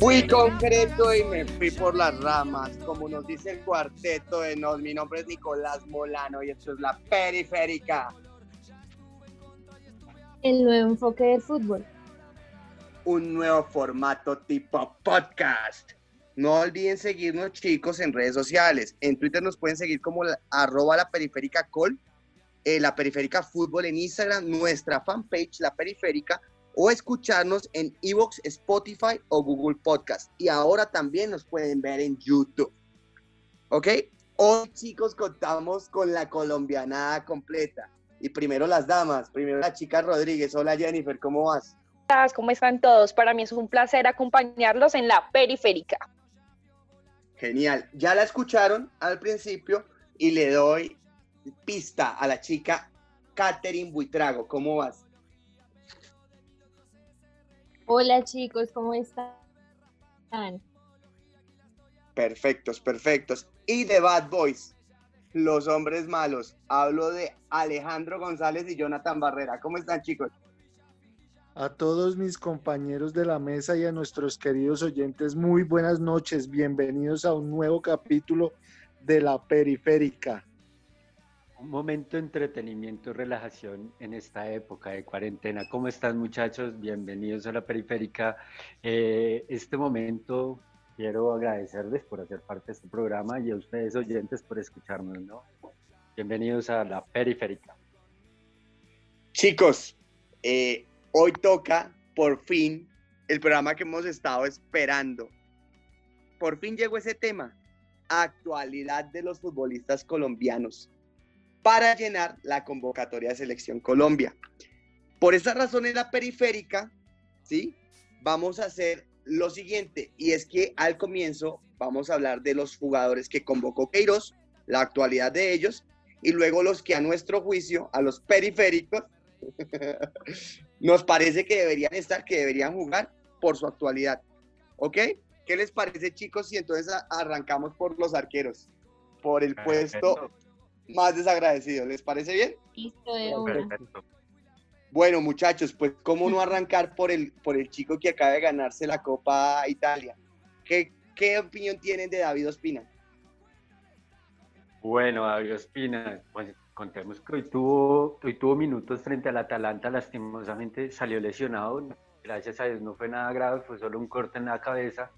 Fui concreto y me fui por las ramas, como nos dice el cuarteto de Nos. Mi nombre es Nicolás Molano y esto es La Periférica, El nuevo enfoque del fútbol. un nuevo formato tipo podcast. No olviden seguirnos, chicos, en redes sociales. En Twitter nos pueden seguir como la- arroba la periférica col, eh, la periférica fútbol en Instagram, nuestra fanpage, la periférica, o escucharnos en Evox, Spotify o Google Podcast. Y ahora también nos pueden ver en YouTube. ¿Ok? Hoy, chicos, contamos con la colombianada completa. Y primero las damas, primero la chica Rodríguez. Hola Jennifer, ¿cómo vas? ¿Cómo están todos? Para mí es un placer acompañarlos en la periférica. Genial. Ya la escucharon al principio y le doy pista a la chica Catherine Buitrago. ¿Cómo vas? Hola chicos, ¿cómo están? Perfectos, perfectos. Y de Bad Boys, los hombres malos. Hablo de Alejandro González y Jonathan Barrera. ¿Cómo están, chicos? A todos mis compañeros de la mesa y a nuestros queridos oyentes, muy buenas noches. Bienvenidos a un nuevo capítulo de La Periférica. Un momento de entretenimiento y relajación en esta época de cuarentena. ¿Cómo están muchachos? Bienvenidos a la periférica. Eh, este momento quiero agradecerles por hacer parte de este programa y a ustedes oyentes por escucharnos, ¿no? Bienvenidos a la periférica. Chicos, eh, hoy toca por fin el programa que hemos estado esperando. Por fin llegó ese tema, actualidad de los futbolistas colombianos, para llenar la convocatoria de Selección Colombia. Por esa razón en la periférica, ¿sí? Vamos a hacer lo siguiente, y es que al comienzo vamos a hablar de los jugadores que convocó Queiroz, la actualidad de ellos, y luego los que a nuestro juicio, a los periféricos, nos parece que deberían estar, que deberían jugar por su actualidad. ¿Ok? ¿Qué les parece, chicos? Si entonces arrancamos por los arqueros, por el puesto. Más desagradecido. ¿Les parece bien? Listo de una. Perfecto. Bueno, muchachos, pues cómo no arrancar por el, por el chico que acaba de ganarse la Copa Italia. ¿Qué, qué opinión tienen de David Ospina? Bueno, David Ospina, pues contemos que hoy tuvo, hoy tuvo minutos frente al Atalanta, lastimosamente salió lesionado, gracias a Dios no fue nada grave, fue solo un corte en la cabeza,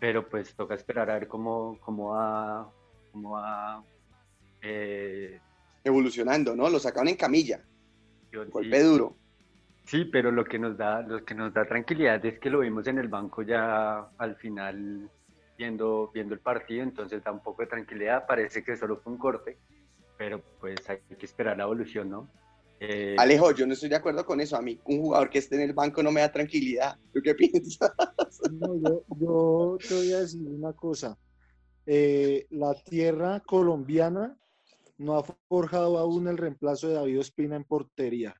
pero pues toca esperar a ver cómo, cómo va, cómo va, eh, Evolucionando, ¿no? Lo sacaron en camilla, yo- golpe sí, duro. Sí, pero lo que nos da, lo que nos da tranquilidad es que lo vimos en el banco ya al final viendo, viendo el partido, entonces da un poco de tranquilidad. Parece que solo fue un corte, pero pues hay que esperar la evolución, ¿no? Eh, Alejo, yo no estoy de acuerdo con eso. A mí, un jugador que esté en el banco no me da tranquilidad. ¿Tú qué piensas? No, yo, yo te voy a decir una cosa. Eh, la tierra colombiana no ha forjado aún el reemplazo de David Ospina en portería.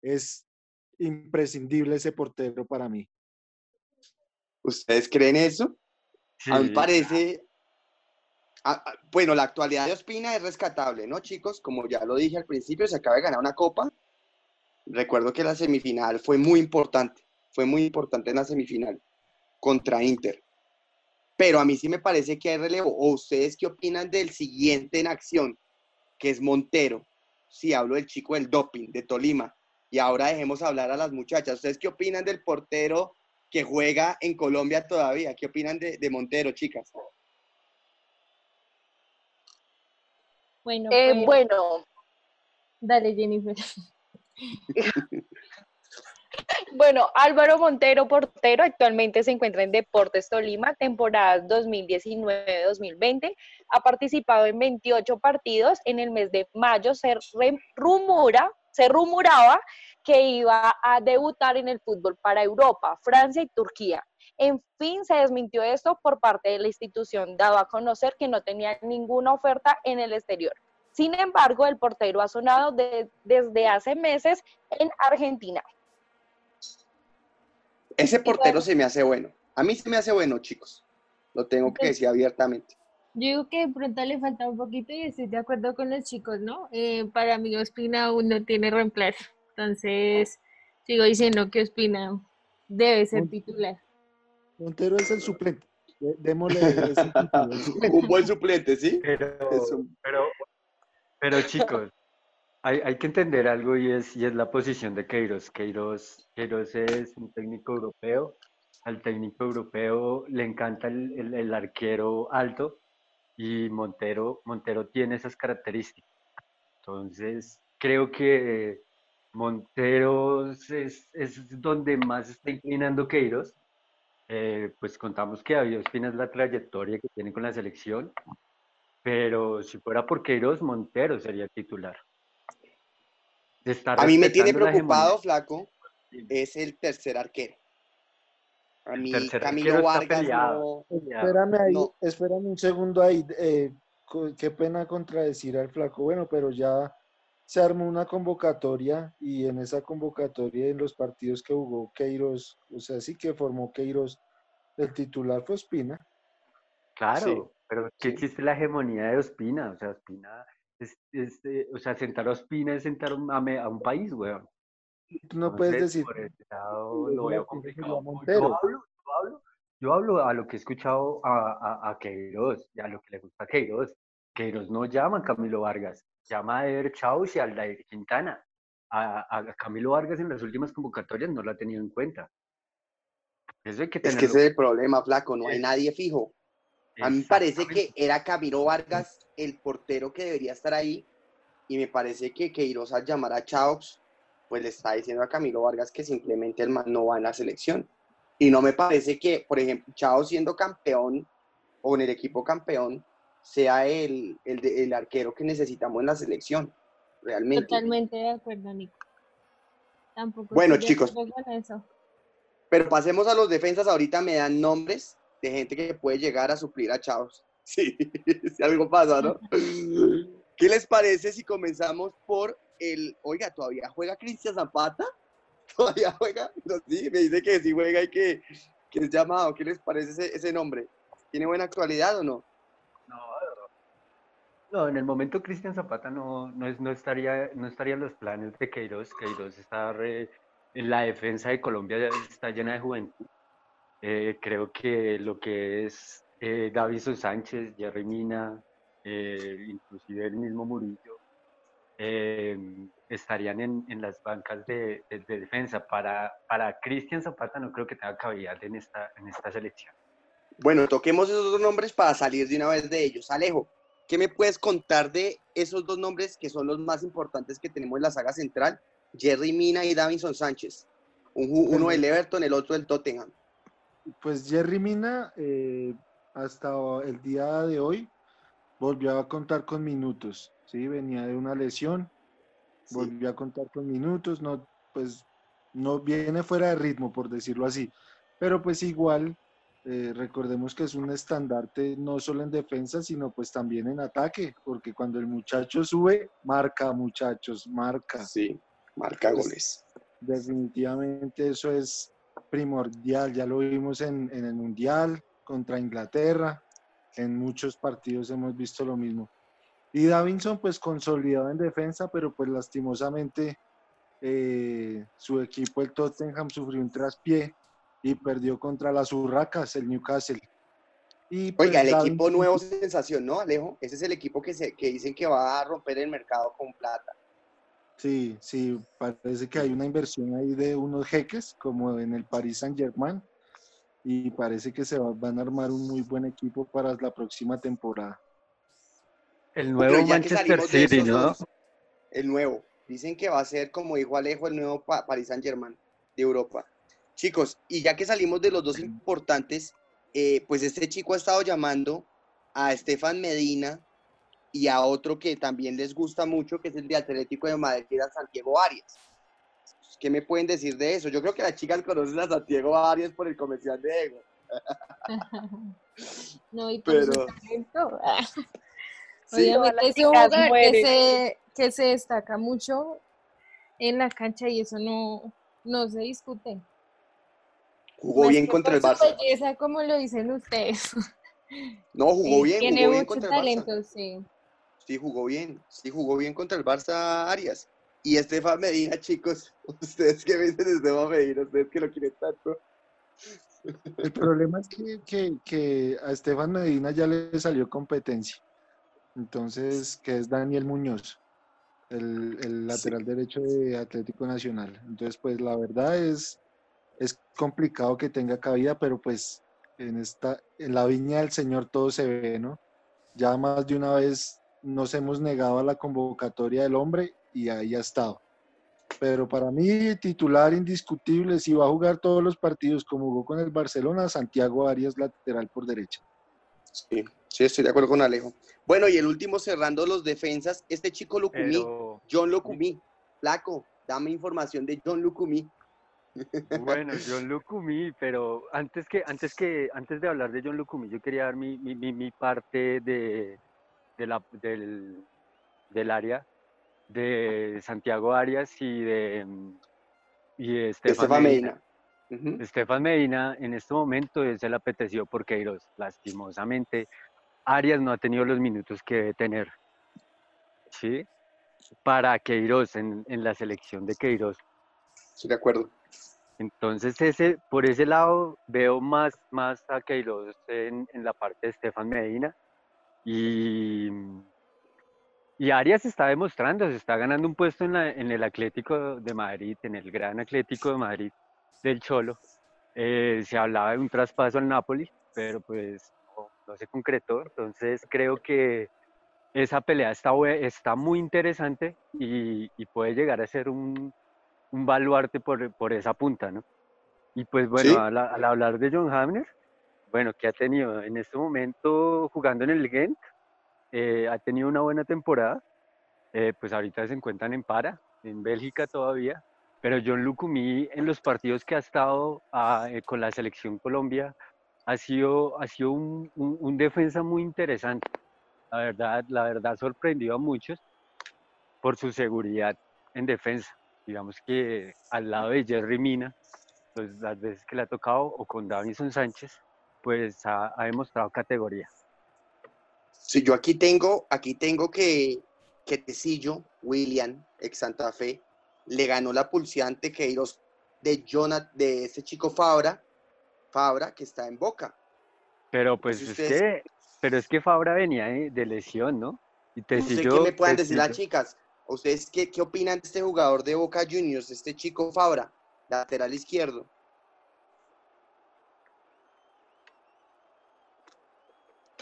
Es imprescindible ese portero para mí. ¿Ustedes creen eso? A mí parece. a- a- bueno, la actualidad de Ospina es rescatable, ¿no, chicos? Como ya lo dije al principio, se acaba de ganar una copa. Recuerdo que la semifinal fue muy importante. Fue muy importante en la semifinal contra Inter. Pero a mí sí me parece que hay relevo. ¿O ustedes qué opinan del siguiente en acción, que es Montero? Sí, hablo del chico del doping, de Tolima. Y ahora dejemos hablar a las muchachas. ¿Ustedes qué opinan del portero que juega en Colombia todavía? ¿Qué opinan de, de Montero, chicas? Bueno, Eh, pues, bueno, dale Jennifer. bueno, Álvaro Montero, portero, actualmente se encuentra en Deportes Tolima, temporada 2019-2020. Ha participado en 28 partidos. En el mes de mayo se rumora, se rumoraba que iba a debutar en el fútbol para Europa, Francia y Turquía. En fin, se desmintió esto por parte de la institución, dado a conocer que no tenía ninguna oferta en el exterior. Sin embargo, el portero ha sonado de- desde hace meses en Argentina. Ese portero se me hace bueno. A mí se me hace bueno, chicos. Lo tengo que decir abiertamente. Yo digo que de pronto le falta un poquito y estoy de acuerdo con los chicos, ¿no? Eh, para mí Ospina aún no tiene reemplazo. Entonces, sigo diciendo que Ospina debe ser titular. Montero es el suplente. Démosle el suplente. Un buen suplente, ¿sí? Pero, pero, pero chicos, hay, hay que entender algo y es, y es la posición de Queiroz. Queiroz. Queiroz es un técnico europeo. Al técnico europeo le encanta el, el- arquero alto y Montero, Montero tiene esas características. Entonces, creo que Montero es, es donde más está inclinando Queiroz. Eh, pues contamos que David Ospina es la trayectoria que tiene con la selección, pero si fuera por Queiroz, Montero sería titular. A mí me tiene preocupado, flaco, es el tercer arquero. A mí tercer Camilo arquero está Vargas peleado. no... Espérame ahí, No. espérame un segundo ahí. eh, qué pena contradecir al flaco. Bueno, pero ya se armó una convocatoria y en esa convocatoria, en los partidos que jugó Queiroz, o sea, sí que formó Queiroz, el titular fue Espina. Claro, Sí, pero que sí. existe la hegemonía de Ospina, o sea, Ospina es, es, eh, o sea, sentar a Ospina es sentar a un, a me- a un país, weón. Tú no puedes decir por ese lado lo veo complicado. Yo hablo, yo hablo, yo hablo a lo que he escuchado a, a, a Queiroz y a lo que le gusta a Queiroz. Queiroz no llama a Camilo Vargas, llama a Eder Chaus y a Aldair Quintana. A, a- Camilo Vargas en las últimas convocatorias no lo ha tenido en cuenta. Eso hay que Es que tenerlo. ese es el problema, flaco, no hay Es- nadie fijo. A mí me parece que era Camilo Vargas el portero que debería estar ahí y me parece que Queiroz al llamar a Chaux, pues le está diciendo a Camilo Vargas que simplemente el man no va en la selección. Y no me parece que, por ejemplo, Chao siendo campeón o en el equipo campeón, sea el, el, arquero que necesitamos en la selección, realmente. Totalmente de acuerdo, Nico. Tampoco Bueno, chicos. eso. Pero pasemos a los defensas, ahorita me dan nombres de gente que puede llegar a suplir a Chaos. Sí, si algo pasa, ¿no? ¿Qué les parece si comenzamos por el, oiga, ¿todavía juega Cristian Zapata? ¿Todavía juega? No, sí, me dice que sí juega y que, que es llamado. ¿Qué les parece ese, ese nombre? ¿Tiene buena actualidad o no? No, no, en el momento Cristian Zapata no, no, es, no, estaría, no estaría en los planes de Queiroz. Queiroz está re- en la defensa de Colombia ya está llena de juventud. Eh, creo que lo que es eh, Davison Sánchez, Jerry Mina, eh, inclusive el mismo Murillo, eh, estarían en, en las bancas de, de- de defensa. Para, para Cristian Zapata no creo que tenga cavidad en esta, en esta selección. Bueno, toquemos esos dos nombres para salir de una vez de ellos. Alejo, ¿qué me puedes contar de esos dos nombres que son los más importantes que tenemos en la saga central? Jerry Mina y Davinson Sánchez. Un uno del Everton, el otro del Tottenham. Pues Jerry Mina, eh, hasta el día de hoy, volvió a contar con minutos, ¿sí? Venía de una lesión, Sí. volvió a contar con minutos, no, pues no viene fuera de ritmo, por decirlo así. Pero pues igual, eh, recordemos que es un estandarte no solo en defensa, sino pues también en ataque, porque cuando el muchacho sube, marca, muchachos, marca. Sí, marca Pues, goles. Definitivamente eso es primordial, ya lo vimos en, en el Mundial contra Inglaterra, en muchos partidos hemos visto lo mismo. Y Davinson pues consolidado en defensa, pero pues lastimosamente eh, su equipo, el Tottenham, sufrió un traspié y perdió contra las Urracas, el Newcastle. Y, pues, Oiga, el Davinson- equipo nuevo sensación, ¿no, Alejo? Ese es el equipo que, se, que dicen que va a romper el mercado con plata. Sí, sí, parece que hay una inversión ahí de unos jeques, como en el Paris Saint-Germain, y parece que se va- van a armar un muy buen equipo para la próxima temporada. El nuevo Manchester City, esos ¿no? El nuevo. Dicen que va a ser, como dijo Alejo, el nuevo Pa- Paris Saint-Germain de Europa. Chicos, y ya que salimos de los dos importantes, eh, pues este chico ha estado llamando a Estefan Medina y a otro que también les gusta mucho, que es el de Atlético de Madrid, a Santiago Arias. ¿Qué me pueden decir de eso? Yo creo que las chicas conocen a Santiago Arias por el comercial de Ego. no, y por Pero- talento. Sí, Obviamente es un jugador que se, que se destaca mucho en la cancha y eso no, no se discute. jugó Más bien que contra el Barça. belleza, como lo dicen ustedes. No, jugó Sí, bien, Tiene jugó bien mucho contra el Barça. talento, sí. Sí, jugó bien. Sí, jugó bien contra el Barça Arias. Y Estefan Medina, chicos, ustedes que me dicen Estefan Medina, ustedes que lo quieren tanto. El problema es que, que- que a Estefan Medina ya le salió competencia. Entonces, que es Daniel Muñoz, el, el lateral derecho de Atlético Nacional. Entonces, pues la verdad es, es complicado que tenga cabida, pero pues en esta, en la viña del Señor todo se ve, ¿no? Ya más de una vez nos hemos negado a la convocatoria del hombre y ahí ha estado. Pero para mí, titular indiscutible, si va a jugar todos los partidos como jugó con el Barcelona, Santiago Arias lateral por derecha. Sí, sí, estoy de acuerdo con Alejo. Bueno, y el último cerrando los defensas, este chico Lucumí, Pero John Lucumí. Flaco, dame información de John Lucumí. bueno, John Lucumí, pero antes que, antes que, antes de hablar de John Lucumí, yo quería dar mi, mi, mi, mi parte de, de la, del, del área de Santiago Arias y de, y de Estefan Medina. Estefan Medina en este momento él se le apeteció por Queiroz. Lastimosamente, Arias no ha tenido los minutos que debe tener. ¿Sí? Para Queiroz, en, en la selección de Queiroz. Estoy de acuerdo. Entonces, ese, por ese lado veo más, más a Queiroz en, en la parte de Estefan Medina. Y, y Arias se está demostrando, se está ganando un puesto en, la- en el Atlético de Madrid, en el gran Atlético de Madrid del Cholo. Eh, se hablaba de un traspaso al Napoli, pero pues no, no se concretó. Entonces creo que esa pelea está, está muy interesante y, y puede llegar a ser un, un baluarte por, por esa punta, ¿no? Y pues bueno, Sí. al, al hablar de John Hamner, bueno, que ha tenido en este momento jugando en el Ghent, eh, ha tenido una buena temporada, eh, pues ahorita se encuentran en para, en Bélgica todavía, pero John Lucumí en los partidos que ha estado ah, eh, con la selección Colombia ha sido, ha sido un, un- un defensa muy interesante. La verdad, la verdad sorprendió a muchos por su seguridad en defensa. Digamos que al lado de Jerry Mina, pues las veces que le ha tocado, o con Davison Sánchez, pues ha, ha demostrado categoría. Sí, yo aquí tengo, aquí tengo que, que Tecillo, William, ex Santa Fe, le ganó la pulseante Queiroz de Jonat, de ese chico Fabra, Fabra, que está en Boca. Pero pues si es que, pero es que Fabra venía de, de lesión, ¿no? Y No sé Tecillo, qué me puedan decir las Tecillo- chicas. ¿Ustedes qué, qué opinan de este jugador de Boca Juniors, este chico Fabra, lateral izquierdo?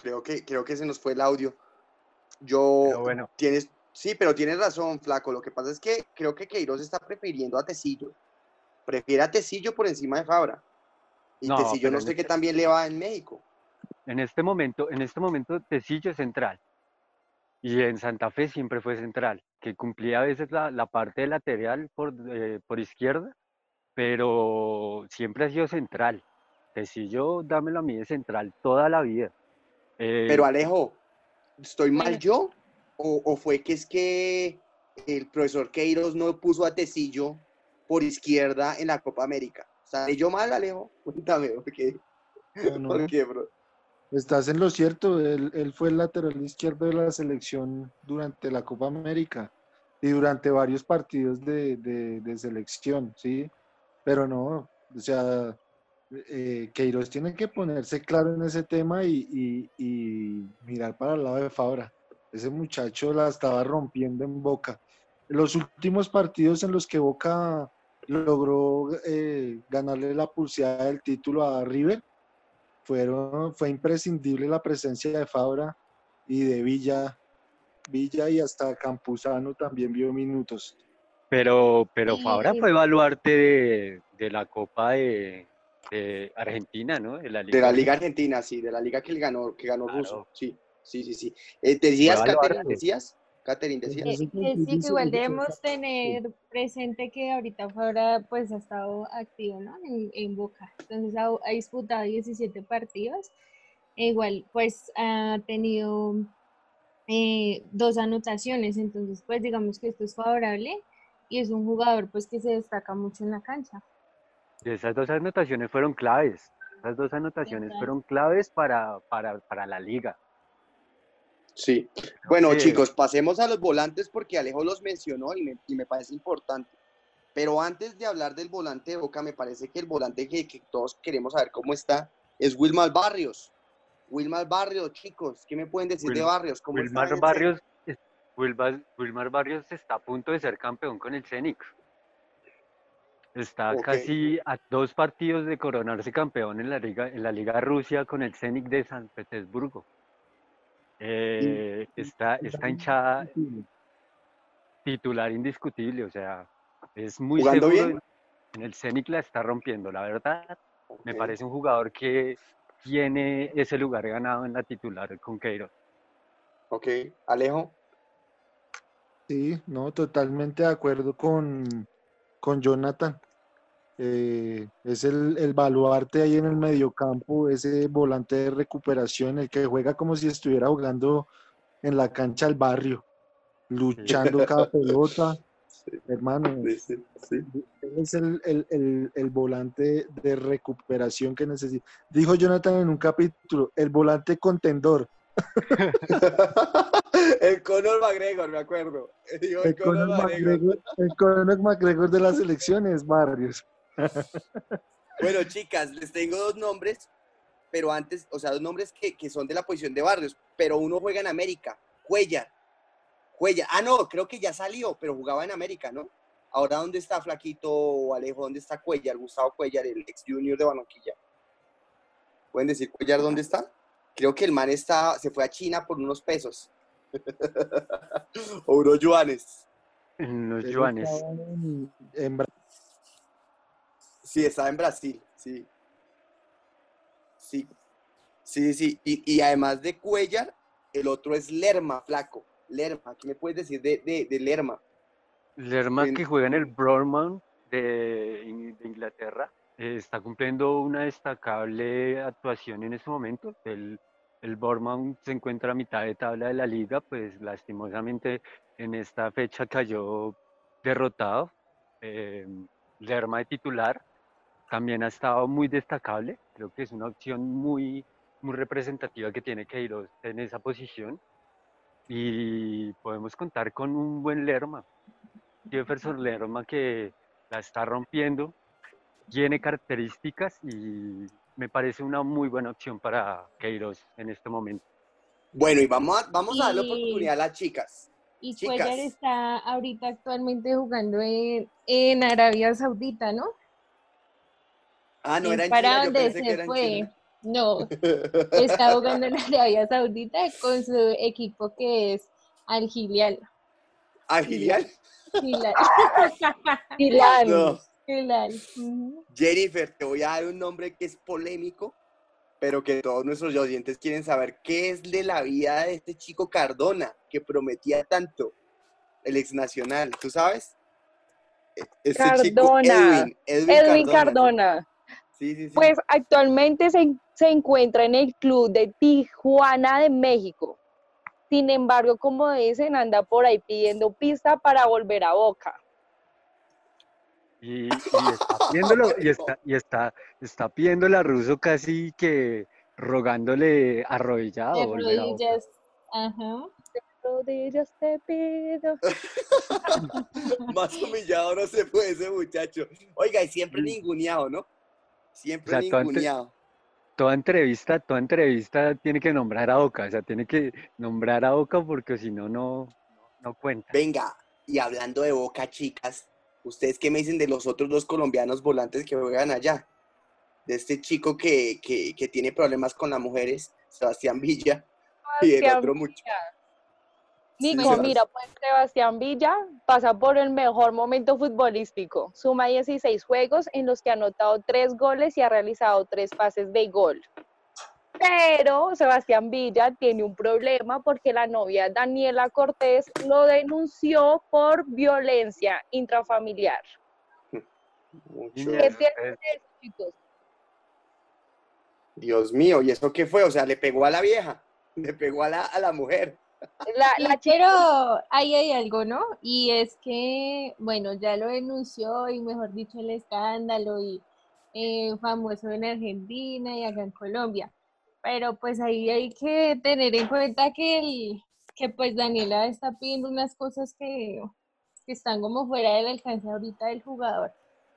Creo que, creo que se nos fue el audio. Yo, Pero bueno. tienes, sí, pero tienes razón, Flaco. Lo que pasa es que creo que Queiroz está prefiriendo a Tecillo. Prefiere a Tecillo por encima de Fabra. Y No, Tecillo no sé qué este- también le va en México. En este momento, en este momento Tecillo es central. Y en Santa Fe siempre fue central, que cumplía a veces la, la parte lateral por, eh, por izquierda, pero siempre ha sido central. Tecillo, dámelo a mí de central toda la vida. Eh, Pero Alejo, ¿estoy mal yo? ¿O, o fue que es que el profesor Queiroz no puso a Tecillo por izquierda en la Copa América? ¿Sale yo mal, Alejo? Cuéntame, ¿por qué? No, no, ¿Por qué, bro? Estás en lo cierto, él, él fue el lateral izquierdo de la selección durante la Copa América y durante varios partidos de, de- de selección, ¿sí? Pero no, o sea, eh, Queiroz tiene que ponerse claro en ese tema y, y- y mirar para el lado de Fabra. Ese muchacho la estaba rompiendo en Boca. Los últimos partidos en los que Boca logró eh, ganarle la pulseada del título a River, fueron, fue imprescindible la presencia de Fabra y de Villa, Villa y hasta Campuzano también vio minutos. Pero, pero Fabra fue baluarte de, de la Copa de, de Argentina, ¿no? De la De la Liga Argentina, sí, de la liga que él ganó, que ganó Claro. Russo. Sí, sí, sí, sí. Eh, ¿Decías, baluarte. decías? Catherine, decía. Eh, que sí, que igual debemos tener presente que ahorita Fabra pues ha estado activo, ¿no? En, en Boca. Entonces ha, ha disputado 17 partidos. E igual pues ha tenido eh, dos anotaciones. Entonces pues digamos que esto es favorable y es un jugador pues que se destaca mucho en la cancha. Y esas dos anotaciones fueron claves. Esas dos anotaciones fueron claves para, para, para la liga. Sí. Bueno, chicos, pasemos a los volantes porque Alejo los mencionó y me, y me parece importante. Pero antes de hablar del volante de Boca, me parece que el volante que, que todos queremos saber cómo está es Wilmar Barrios. Wilmar Barrios, chicos, ¿qué me pueden decir de Barrios? ¿Cómo está Wilmar Barrios, Wilmar, Wilmar Barrios está a punto de ser campeón con el Zenit. Está casi a dos partidos de coronarse campeón en la liga, en la liga Rusia con el Zenit de San Petersburgo. Eh, está, está hinchada titular indiscutible, o sea, es muy ¿Jugando seguro. bien? En el Zenit la está rompiendo, la verdad. Me parece un jugador que tiene ese lugar ganado en la titular con Queiroz. Ok, Alejo. Sí, no, totalmente de acuerdo con, con Jonathan. Eh, es el, el baluarte ahí en el mediocampo, ese volante de recuperación, el que juega como si estuviera jugando en la cancha del barrio, luchando cada pelota. Hermano, Sí, sí, sí. es el, el- el- el volante de recuperación que necesita. Dijo Jonathan en un capítulo, el volante contendor. el Conor McGregor, me acuerdo. El Conor McGregor, el Conor McGregor de las elecciones, Barrios. Bueno, chicas, les tengo dos nombres, pero antes, o sea, dos nombres que, que son de la posición de Barrios, pero uno juega en América, Cuellar. Cuellar. Ah, no, creo que ya salió, pero jugaba en América, ¿no? Ahora, ¿dónde está Flaquito o Alejo? ¿Dónde está Cuellar? Gustavo Cuellar, el ex junior de Barranquilla. ¿Pueden decir Cuellar dónde está? Creo que el man está, se fue a China por unos pesos. o unos yuanes. En los Él yuanes. en- en Sí, estaba en Brasil, sí. Sí, sí, sí. Y, y además de Cuellar, el otro es Lerma, flaco. Lerma, ¿qué me puedes decir de, de, de Lerma? Lerma, En- que juega en el Bournemouth de, de Inglaterra, eh, está cumpliendo una destacable actuación en este momento. El, el Bournemouth se encuentra a mitad de tabla de la liga, pues lastimosamente en esta fecha cayó derrotado. Eh, Lerma de titular también ha estado muy destacable. Creo que es una opción muy, muy representativa que tiene Queiroz en esa posición. Y podemos contar con un buen Lerma. Jefferson Lerma que la está rompiendo, tiene características y me parece una muy buena opción para Queiroz en este momento. Bueno, y vamos a, vamos a darle Y- oportunidad a las chicas. Y. Cuellar está ahorita actualmente jugando en, en Arabia Saudita, ¿no? Ah, no era en para China, yo dónde que se en fue. China. No, está jugando en Arabia Saudita con su equipo que es Al Hilal. ¿Ah, Gilial? Hilal. No. Jennifer, te voy a dar un nombre que es polémico, pero que todos nuestros oyentes quieren saber qué es de la vida de este chico Cardona, que prometía tanto, el ex nacional, ¿tú sabes? E- Este chico, Cardona. Edwin, Edwin. Cardona. Sí, sí, sí. Pues actualmente se, se encuentra en el club de Tijuana de México. Sin embargo, como dicen, anda por ahí pidiendo pista para volver a Boca. Y, y está pidiéndolo, y está, y está, está pidiéndole a Russo casi que rogándole arrodillado. De rodillas. Ajá. Rodillas te pido. Más humillado no se puede ese muchacho. Oiga, y siempre ninguneado, ¿no? Siempre O sea, tú antes- ninguneado. Toda entrevista, toda entrevista tiene que nombrar a Boca, o sea, tiene que nombrar a Boca porque si no, no, no cuenta. Venga, y hablando de Boca, chicas, ¿ustedes qué me dicen de los otros dos colombianos volantes que juegan allá? De este chico que, que, que tiene problemas con las mujeres, Sebastián Villa, y el Sebastián otro mucho. Nico, mira, pues Sebastián Villa pasa por el mejor momento futbolístico. Suma 16 juegos en los que ha anotado 3 goles y ha realizado 3 pases de gol. Pero Sebastián Villa tiene un problema porque la novia Daniela Cortés lo denunció por violencia intrafamiliar. Dios mío, ¿y eso qué fue? O sea, le pegó a la vieja, le pegó a la, a la mujer. La, la pero ahí hay algo, ¿no? Y es que, bueno, ya lo denunció y mejor dicho el escándalo y eh, famoso en Argentina y acá en Colombia. Pero pues ahí hay que tener en cuenta que, el, que pues Daniela está pidiendo unas cosas que, que están como fuera del alcance ahorita del jugador.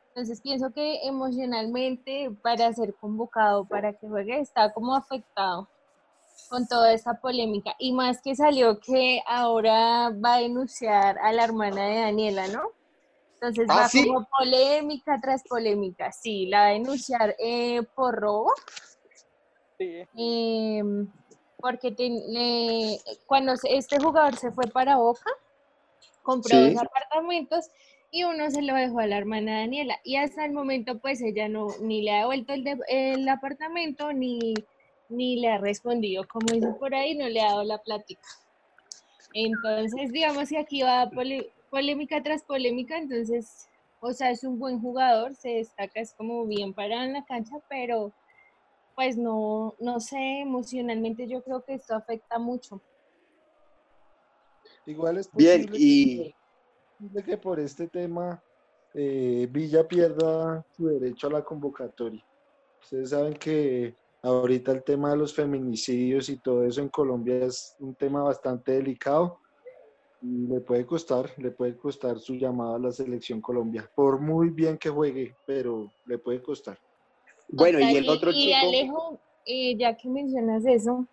Entonces pienso que emocionalmente para ser convocado, para que juegue, está como afectado con toda esta polémica. Y más que salió que ahora va a denunciar a la hermana de Daniela, ¿no? Entonces ¿Ah, va sí? como polémica tras polémica. Sí, la va a denunciar eh, por robo. Em, porque le- cuando este jugador se fue para Boca, compró Sí. dos apartamentos y uno se lo dejó a la hermana Daniela. Y hasta el momento, pues ella no ni le ha devuelto el, de- el apartamento ni, ni le ha respondido, como dice por ahí, no le ha dado la plática. Entonces, digamos que aquí va pole- polémica tras polémica, entonces, o sea, es un buen jugador, se destaca, es como bien parado en la cancha, pero pues no, no sé, emocionalmente yo creo que esto afecta mucho. Igual es Bien, posible y- que, posible que por este tema eh, Villa pierda su derecho a la convocatoria. Ustedes saben que ahorita el tema de los feminicidios y todo eso en Colombia es un tema bastante delicado y le puede costar, le puede costar su llamada a la selección Colombia, por muy bien que juegue, pero le puede costar. Bueno, y el otro y chico. Alejo, eh, ya que mencionas eso,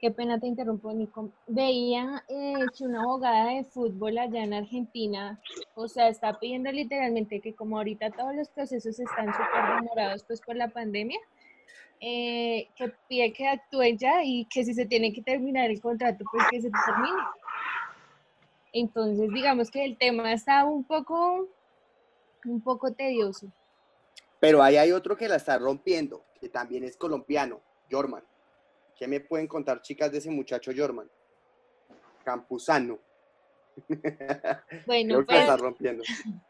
qué pena te interrumpo, Nico. Veía eh, que una abogada de fútbol allá en Argentina, o sea, está pidiendo literalmente que como ahorita todos los procesos están súper demorados pues por la pandemia, eh, que pide que actúe ya y que si se tiene que terminar el contrato, pues que se termine. Entonces, digamos que el tema está un poco, un poco tedioso. Pero ahí hay otro que la está rompiendo, que también es colombiano, Jorman. ¿Qué me pueden contar, chicas, de ese muchacho Jorman? Campuzano. Bueno, Creo que la pues está rompiendo.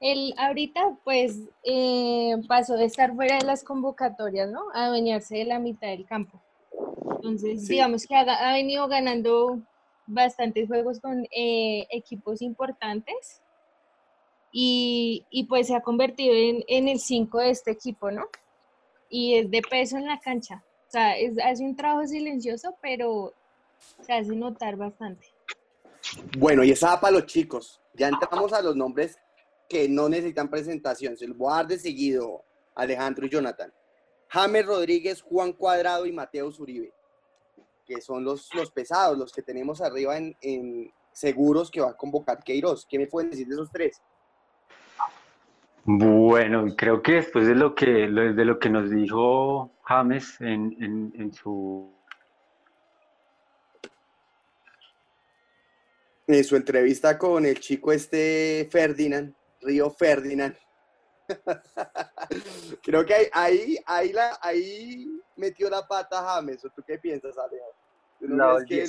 Él ahorita pues eh, pasó de estar fuera de las convocatorias, ¿no? A adueñarse de la mitad del campo. Entonces, Sí. digamos que ha venido ganando bastantes juegos con eh, equipos importantes y, y, pues se ha convertido en, en el 5 de este equipo, ¿no? Y es de peso en la cancha. O sea, es, hace un trabajo silencioso, pero se hace notar bastante. Bueno, y esa va para los chicos. Ya entramos a los nombres que no necesitan presentación. Se los voy a dar de seguido, Alejandro y Jonathan. James Rodríguez, Juan Cuadrado y Mateo Zuribe, que son los, los pesados, los que tenemos arriba en, en seguros que va a convocar Queiroz. ¿Qué me pueden decir de esos tres? Bueno, creo que después de lo que, de lo que nos dijo James en, en- en su En su entrevista con el chico este Ferdinand, Río Ferdinand. Creo que ahí, ahí, ahí, la, ahí metió la pata James. ¿O tú qué piensas, Alejo? ¿Tú no crees que él-.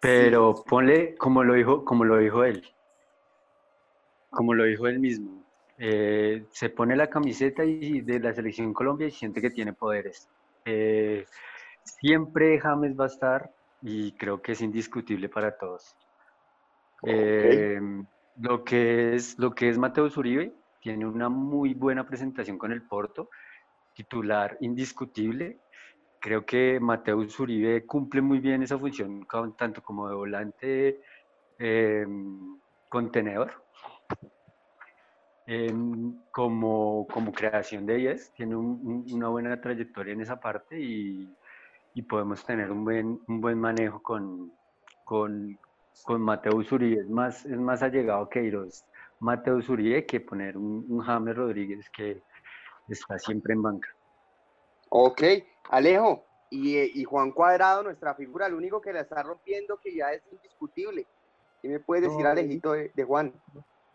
Pero ponle, como lo dijo, como lo dijo él, como lo dijo él mismo, eh, se pone la camiseta y de la selección Colombia y siente que tiene poderes. Eh, siempre James va a estar y creo que es indiscutible para todos. Eh, lo que es, lo que es Mateo Zuribe tiene una muy buena presentación con el Porto, titular indiscutible. Creo que Mateo Zuribe cumple muy bien esa función, tanto como de volante eh, contenedor, em, como, como creación de 10. Tiene un- un- una buena trayectoria en esa parte y, y podemos tener un buen, un buen manejo con, con, con Mateo Zuribe. Es más, es más allegado que Queiroz Mateo Zuribe que poner un, un James Rodríguez que está siempre en banca. Ok, Alejo. Y, eh, y Juan Cuadrado, nuestra figura, el único que la está rompiendo, que ya es indiscutible. ¿Qué me puedes decir, No, Alejito, de, de Juan?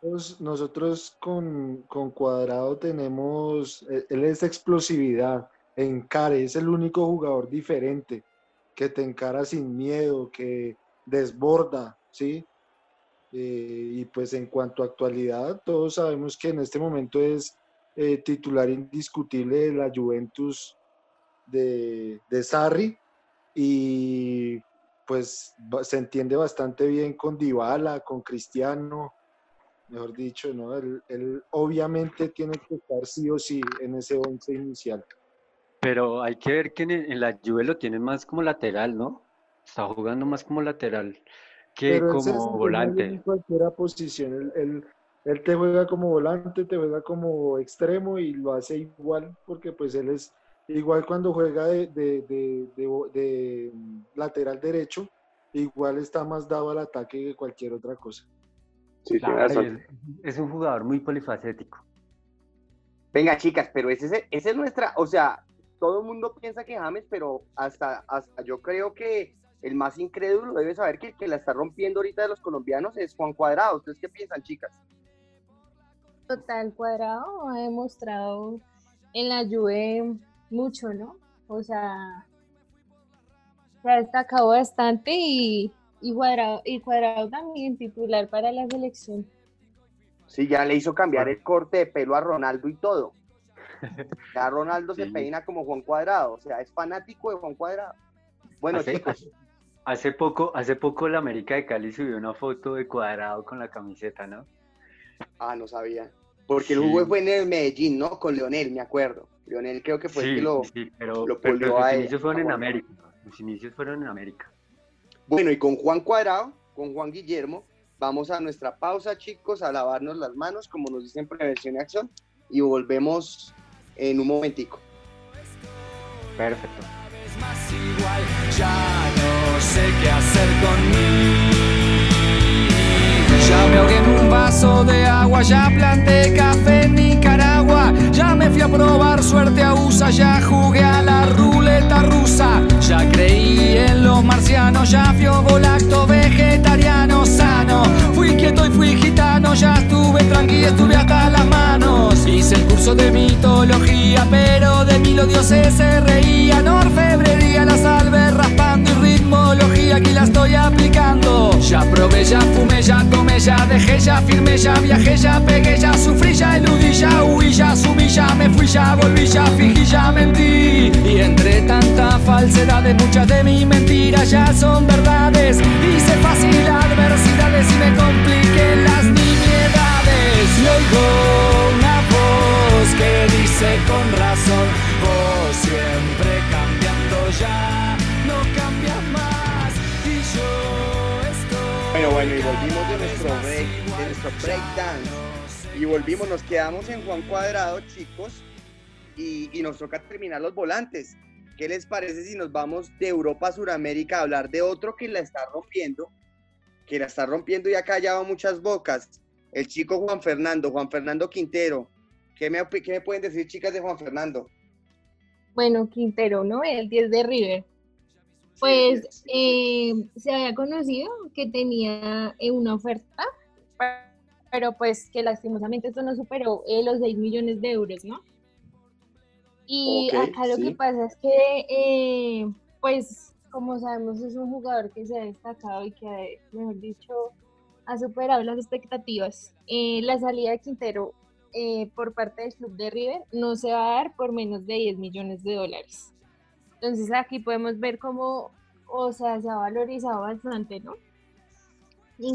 Nosotros, con, con Cuadrado tenemos, eh, él es explosividad, encare, es el único jugador diferente que te encara sin miedo, que desborda, ¿sí? Eh, y pues en cuanto a actualidad, todos sabemos que en este momento es eh, titular indiscutible de la Juventus de, de Sarri y pues se entiende bastante bien con Dybala, con Cristiano, mejor dicho, ¿no? Él, obviamente tiene que estar sí o sí en ese once inicial. Pero hay que ver que en, la Juve lo tiene más como lateral, ¿no? Está jugando más como lateral que como volante. En cualquier posición, él, él, te juega como volante, te juega como extremo y lo hace igual porque pues él es igual cuando juega de, de, de lateral derecho, igual está más dado al ataque que cualquier otra cosa es, un jugador muy polifacético. Venga, chicas, pero ese, ese es nuestra, o sea, todo el mundo piensa que James, pero hasta, hasta yo creo que el más incrédulo debe saber que el que la está rompiendo ahorita de los colombianos es Juan Cuadrado. ¿Ustedes qué piensan, chicas? Total, Cuadrado ha demostrado en la Juve mucho, ¿no? O sea, se ha destacado bastante y y Cuadrado, y Cuadrado también titular para la selección. Sí, ya le hizo cambiar el corte de pelo a Ronaldo y todo. Ya Ronaldo se peina como Juan Cuadrado, o sea, es fanático de Juan Cuadrado. Bueno, hace, chicos. Hace poco, hace poco la América de Cali subió una foto de Cuadrado con la camiseta, ¿no? Ah, no sabía. Porque el jugo fue en el Medellín, ¿no? Con Leonel, me acuerdo. Leonel creo que fue el que lo, sí, pero, los inicios fueron en América. Los inicios fueron en América. Bueno, y con Juan Cuadrado, con Juan Guillermo, vamos a nuestra pausa, chicos, a lavarnos las manos, como nos dicen prevención y acción, y volvemos en un momentico. Perfecto. Ya no sé qué hacer Ya me ahogué en un vaso de agua, ya planté café en Nicaragua, ya me fui a probar suerte a USA, ya jugué a la ruleta rusa, ya creí en los marcianos, ya fui volacto vegetariano sano, fui quieto y fui gitano, ya estuve tranquilo, estuve hasta las manos, hice el curso de mitología, pero de mí los dioses se reían, orfebrería, la salve raspando y ritmología, aquí la estoy aplicando, ya probé, ya fumé, ya tomé, ya dejé, ya firmé, ya viajé, ya pegué, ya sufrí, ya eludí, ya huí, ya subí, ya me fui, ya volví, ya fingí, ya mentí. Y entre tanta falsedad de muchas de mis mentiras ya son verdades. Hice fácil adversidades y me compliqué las nimiedades. Y oigo una voz que dice con razón, vos siempre cambiando ya, no cambias más. Y yo estoy. Bueno, bueno, y volvimos de nuestro break, de nuestro break dance y volvimos, nos quedamos en Juan Cuadrado, chicos, y, nos toca terminar los volantes. ¿Qué les parece si nos vamos de Europa a Sudamérica a hablar de otro que la está rompiendo? Que la está rompiendo y ha callado muchas bocas. El chico Juan Fernando, Juan Fernando Quintero. ¿Qué me, qué me pueden decir, chicas, de Juan Fernando? Bueno, Quintero, ¿no? El 10 de River. Pues eh, se había conocido que tenía eh, una oferta para pero pues que lastimosamente esto no superó eh, los 6 millones de euros, ¿no? Y acá lo que pasa es que, eh, pues, como sabemos, es un jugador que se ha destacado y que, mejor dicho, ha superado las expectativas. Eh, la salida de Quintero por parte del club de River no se va a dar por menos de 10 millones de dólares. Entonces aquí podemos ver cómo, o sea, se ha valorizado bastante, ¿no?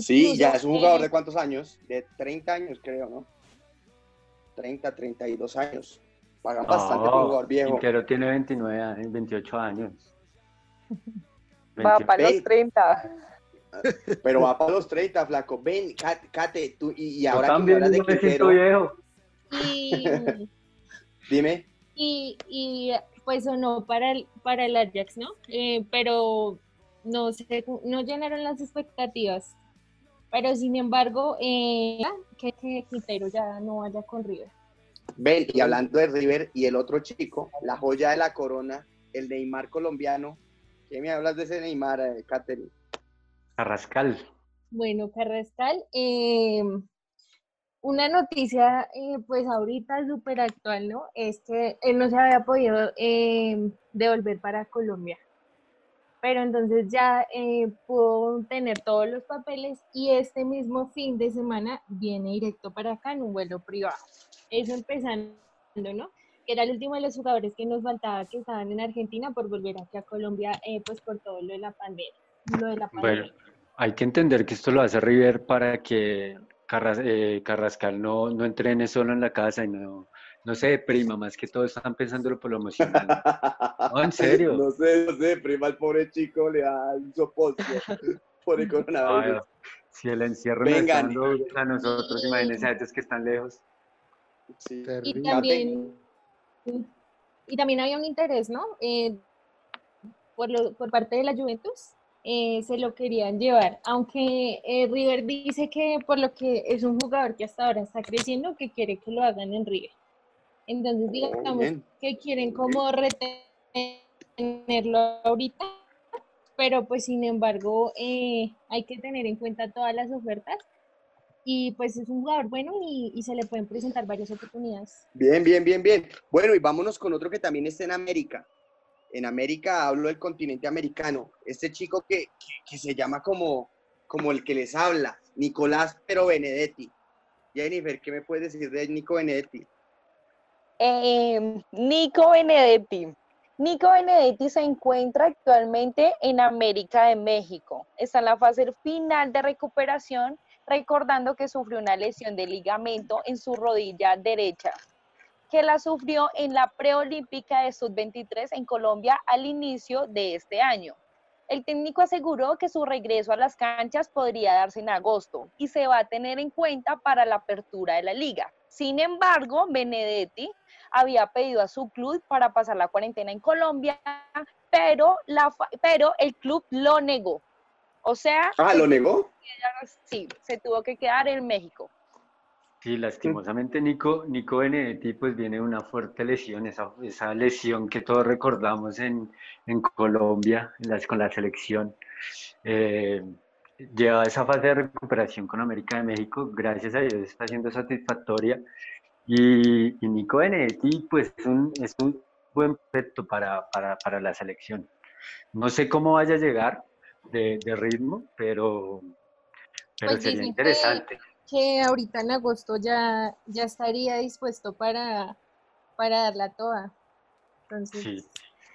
Sí, ya es un jugador de cuántos años? De 30 años, creo, ¿no? 30, 32 años. Pagan bastante por un jugador viejo. Pero tiene 29 28 años. Va para los 30. Pero va para los 30, flaco. Ven, Kate, tú, y, ahora también que de Quintero, viejo. Y, Dime. Y, y pues o no para el, para el Ajax, ¿no? Eh, pero no, se, no llenaron las expectativas pero sin embargo, eh, que, que Quintero ya no vaya con River. Ven, y hablando de River y el otro chico, la joya de la corona, el Neymar colombiano. ¿Qué me hablas de ese Neymar, eh, Carrascal. Bueno, Carrascal, eh, una noticia, eh, pues ahorita súper actual, ¿no? Es que él no se había podido eh, devolver para Colombia. Pero entonces ya eh, pudo tener todos los papeles y este mismo fin de semana viene directo para acá en un vuelo privado. Eso empezando, ¿no? Que era el último de los jugadores que nos faltaba que estaban en Argentina por volver aquí a Colombia, pues por todo lo de la pandemia. Lo de la pandemia. Bueno, hay que entender que esto lo hace River para que eh, Carrascal no, no entrene solo en la casa y no, no se deprima, más que todo están pensándolo por lo emocional. No, en serio. No sé, no se deprima al pobre chico, le da un soporte por el coronavirus. si el encierro Vengan. a nosotros, imagínense a estos que están lejos. Sí. Y también, y también había un interés, ¿no? Eh, por, lo, por parte de la Juventus eh, se lo querían llevar, aunque eh, River dice que por lo que es un jugador que hasta ahora está creciendo, que quiere que lo hagan en River. Entonces, oh, digamos que quieren como retenerlo ahorita, pero pues sin embargo eh, hay que tener en cuenta todas las ofertas y pues es un jugador bueno y, y, se le pueden presentar varias oportunidades. Bien, bien, bien, bien. Bueno, y vámonos con otro que también está en América, en América hablo del continente americano, este chico que, que, se llama como, como el que les habla, Nicolás Pero Benedetti. Jennifer, ¿qué me puedes decir de Nico Benedetti? Eh, Nico Benedetti. Nico Benedetti se encuentra actualmente en América de México. Está en la fase final de recuperación, recordando que sufrió una lesión de ligamento en su rodilla derecha que la sufrió en la preolímpica de Sub-23 en Colombia al inicio de este año. El técnico aseguró que su regreso a las canchas podría darse en agosto y se va a tener en cuenta para la apertura de la liga. Sin embargo, Benedetti había pedido a su club para pasar la cuarentena en Colombia, pero, la, pero el club lo negó. O sea... Ah, ¿lo negó? Sí, se tuvo que quedar en México. Sí, lastimosamente Nico, Nico Benedetti pues viene una fuerte lesión, esa, esa lesión que todos recordamos en, en Colombia las, con la selección. Eh, lleva esa fase de recuperación con América de México, gracias a Dios está siendo satisfactoria. Y, Nico Benedetti pues es un, es un buen proyecto para, para, para, la selección. No sé cómo vaya a llegar de, de ritmo, pero, pero pues sería interesante que ahorita en agosto ya, ya estaría dispuesto para, para darla toda. sí,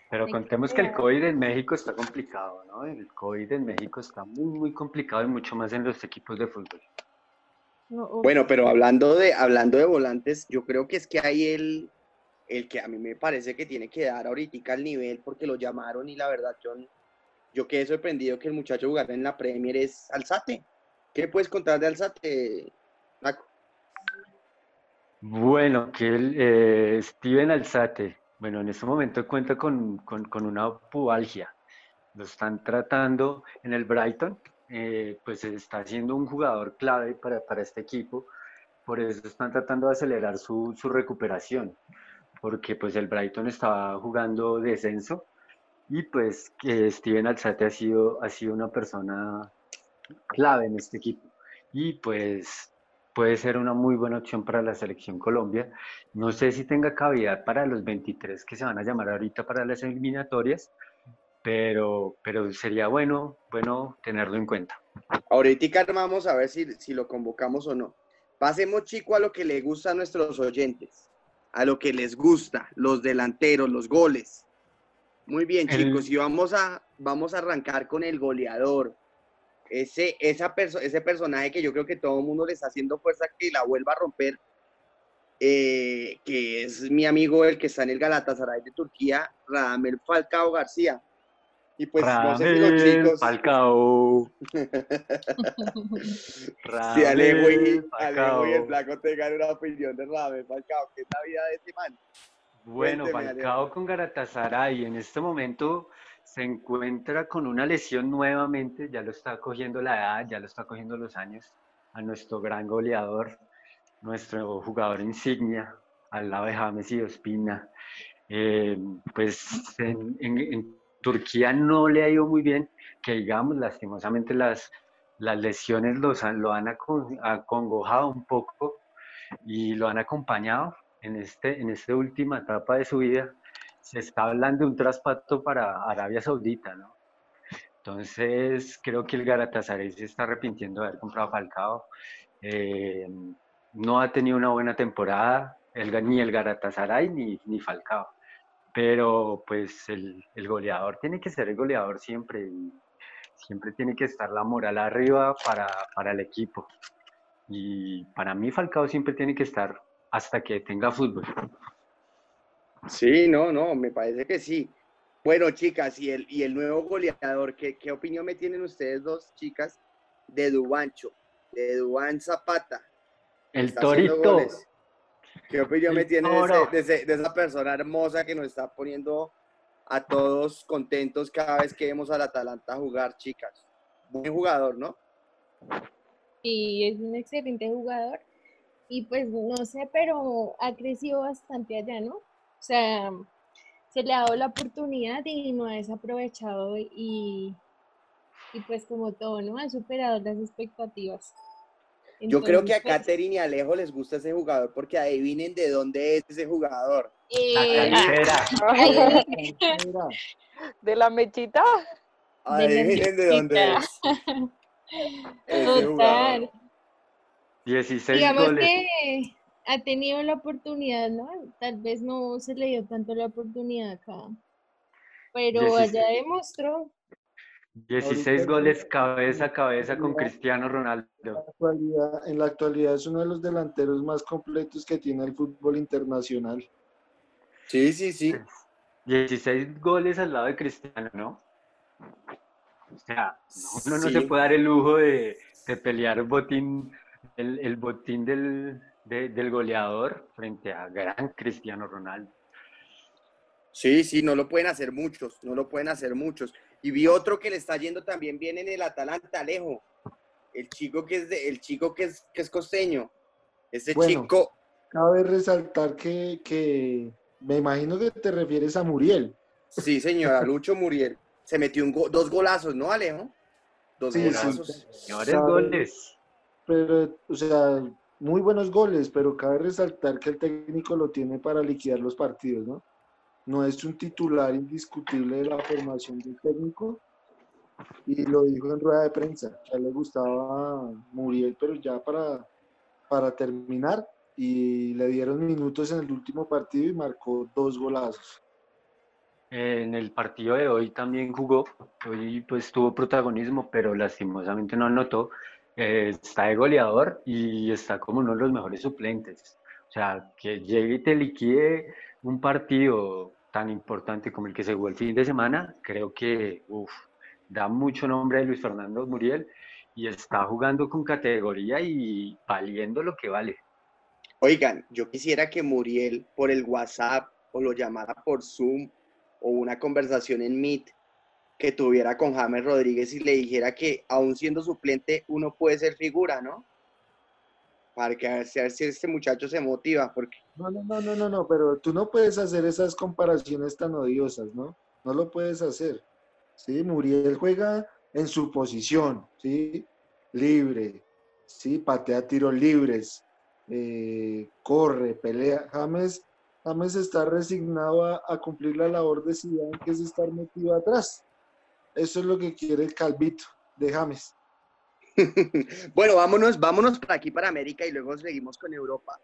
pero contemos que el COVID en México está complicado, ¿no? El COVID en México está muy, muy complicado y mucho más en los equipos de fútbol. bueno, pero hablando de, hablando de volantes, yo creo que es que hay el, el que a mí me parece que tiene que dar ahorita al nivel porque lo llamaron y la verdad yo, yo quedé sorprendido que el muchacho jugara en la Premier es Alzate. ¿Qué puedes contar de Alzate, Naco? Bueno, que el, eh, Steven Alzate, bueno, en este momento cuenta con, una pubalgia. Lo están tratando en el Brighton, eh, pues está siendo un jugador clave para, este equipo, por eso están tratando de acelerar su, recuperación, porque pues el Brighton estaba jugando descenso y pues que Steven Alzate ha sido, ha sido una persona clave en este equipo. Y pues puede ser una muy buena opción para la selección Colombia. No sé si tenga cavidad para los 23 que se van a llamar ahorita para las eliminatorias, pero, pero sería bueno, bueno tenerlo en cuenta. Ahorita vamos a ver si, si lo convocamos o no. Pasemos, chico, a lo que le gusta a nuestros oyentes, a lo que les gusta, los delanteros, los goles. Muy bien, chicos, y vamos a, vamos a arrancar con el goleador, ese, esa ese personaje que yo creo que todo el mundo le está haciendo fuerza que la vuelva a romper, eh, que es mi amigo el que está en el Galatasaray de Turquía, Radamel Falcao García. Y pues no sé si los chicos. Falcao. si Alejo y, Alejo y el Flaco tengan una opinión de Radamel Falcao, ¿qué es la vida de ese man? Bueno, Falcao con Galatasaray en este momento se encuentra con una lesión nuevamente, ya lo está cogiendo la edad, ya lo está cogiendo los años, a nuestro gran goleador, nuestro jugador insignia, al lado de James y Ospina. Eh, pues en, Turquía no le ha ido muy bien, que digamos, lastimosamente las, las lesiones los lo han acongojado un poco, y lo han acompañado en, este, en esta última etapa de su vida. Se está hablando de un traspaso para Arabia Saudita, ¿no? Entonces, creo que el Galatasaray se está arrepintiendo de haber comprado Falcao. Eh, no ha tenido una buena temporada, ni el Galatasaray ni, ni Falcao. Pero pues el, el, goleador tiene que ser el goleador siempre y siempre tiene que estar la moral arriba para, para el equipo. Y para mí Falcao siempre tiene que estar hasta que tenga fútbol. Sí, no, no, me parece que sí. Bueno, chicas, y el, y el nuevo goleador, ¿qué, ¿qué opinión me tienen ustedes dos, chicas, de Dubancho, de Duban Zapata? El torito. ¿Qué opinión me tienen de, de, esa persona hermosa que nos está poniendo a todos contentos cada vez que vemos al Atalanta jugar, chicas? Buen jugador, ¿no? Sí, es un excelente jugador. Y pues no sé, pero ha crecido bastante allá, ¿no? O sea, se le ha dado la oportunidad y no ha desaprovechado y, y pues como todo, ¿no? Ha superado las expectativas. Yo creo que a pues Katherine y Alejo les gusta ese jugador porque adivinen de dónde es ese jugador. Eh, ¿De la mechita? Adivinen de, dónde es. Ese jugador. 16 Digamos goles. que ha tenido la oportunidad, ¿no? Tal vez no se le dio tanto la oportunidad acá, pero 16. allá demostró. 16 goles cabeza a cabeza con Cristiano Ronaldo. En la actualidad- en la actualidad es uno de los delanteros más completos que tiene el fútbol internacional. Sí, sí, sí. 16 goles al lado de Cristiano, ¿no? O sea, no, uno no Sí. se puede dar el lujo de, de pelear el botín, el, el botín del, de- del goleador frente a gran Cristiano Ronaldo. Sí, sí, no lo pueden hacer muchos, no lo pueden hacer muchos. Y vi otro que le está yendo también bien en el Atalanta, Alejo. El chico que es de, el chico que es, que es costeño. Ese Bueno. chico, Cabe resaltar que, que me imagino que te refieres a Muriel. sí, señora, Lucho Muriel. Se metió un go- dos golazos, ¿no, Alejo? Dos Sí, sí. golazos. Señores, goles. Pero, o sea, muy buenos goles, pero cabe resaltar que el técnico lo tiene para liquidar los partidos, ¿no? No es un titular indiscutible de la formación del técnico. Y lo dijo en rueda de prensa, que a él le gustaba Muriel, pero ya para, para terminar, y le dieron minutos en el último partido y marcó dos golazos. En el partido de hoy también jugó, hoy pues tuvo protagonismo, pero lastimosamente no anotó. Está de goleador y está como uno de los mejores suplentes. O sea, que llegue y te liquide un partido tan importante como el que se jugó el fin de semana, creo que uf, da mucho nombre de Luis Fernando Muriel y está jugando con categoría y valiendo lo que vale. Oigan, yo quisiera que Muriel por el WhatsApp o lo llamara por Zoom o una conversación en Meet que tuviera con James Rodríguez y le dijera que aún siendo suplente uno puede ser figura, ¿no? Para que a ver si este muchacho se motiva, porque No, no, no, no, no, no, pero tú no puedes hacer esas comparaciones tan odiosas, ¿no? No lo puedes hacer. Sí, Muriel juega en su posición, ¿sí? Libre, ¿sí? Patea tiros libres, eh, corre, pelea. James, James está resignado a, a cumplir la labor de Zidane, que es estar metido atrás. Eso es lo que quiere el calvito de James. bueno, vámonos, vámonos para aquí, para América, y luego seguimos con Europa.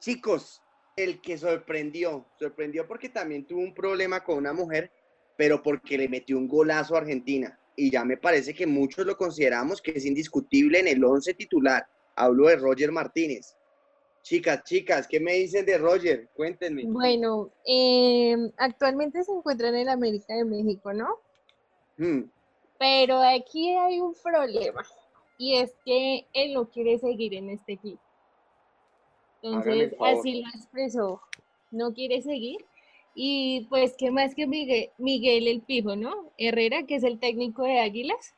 Chicos, el que sorprendió, sorprendió porque también tuvo un problema con una mujer, pero porque le metió un golazo a Argentina. Y ya me parece que muchos lo consideramos que es indiscutible en el 11 titular. Hablo de Roger Martínez. Chicas, chicas, ¿qué me dicen de Roger? Cuéntenme. Bueno, eh, actualmente se encuentra en el América de México, ¿no? Hmm, Pero aquí hay un problema y es que él no quiere seguir en este equipo. Hágame Entonces, así lo expresó, no quiere seguir. Y pues, ¿qué más que Miguel, Miguel el Pijo, ¿no? Herrera, que es el técnico de Águilas,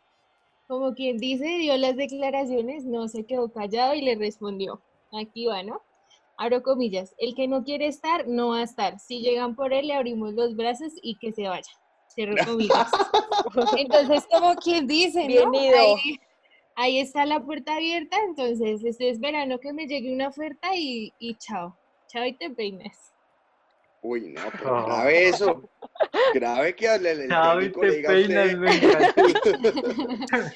como quien dice, dio las declaraciones, no se quedó callado y le respondió. Aquí va, ¿no? Abro comillas, el que no quiere estar, no va a estar. Si llegan por él, le abrimos los brazos y que se vaya. Cierro comillas. Entonces, como quien dice, ¿no? Ahí, ahí está la puerta abierta, entonces estoy esperando que me llegue una oferta y, y chao. Chao y te peines. Uy, no, pero grave eso. Grave que el, el Chao y te le diga usted-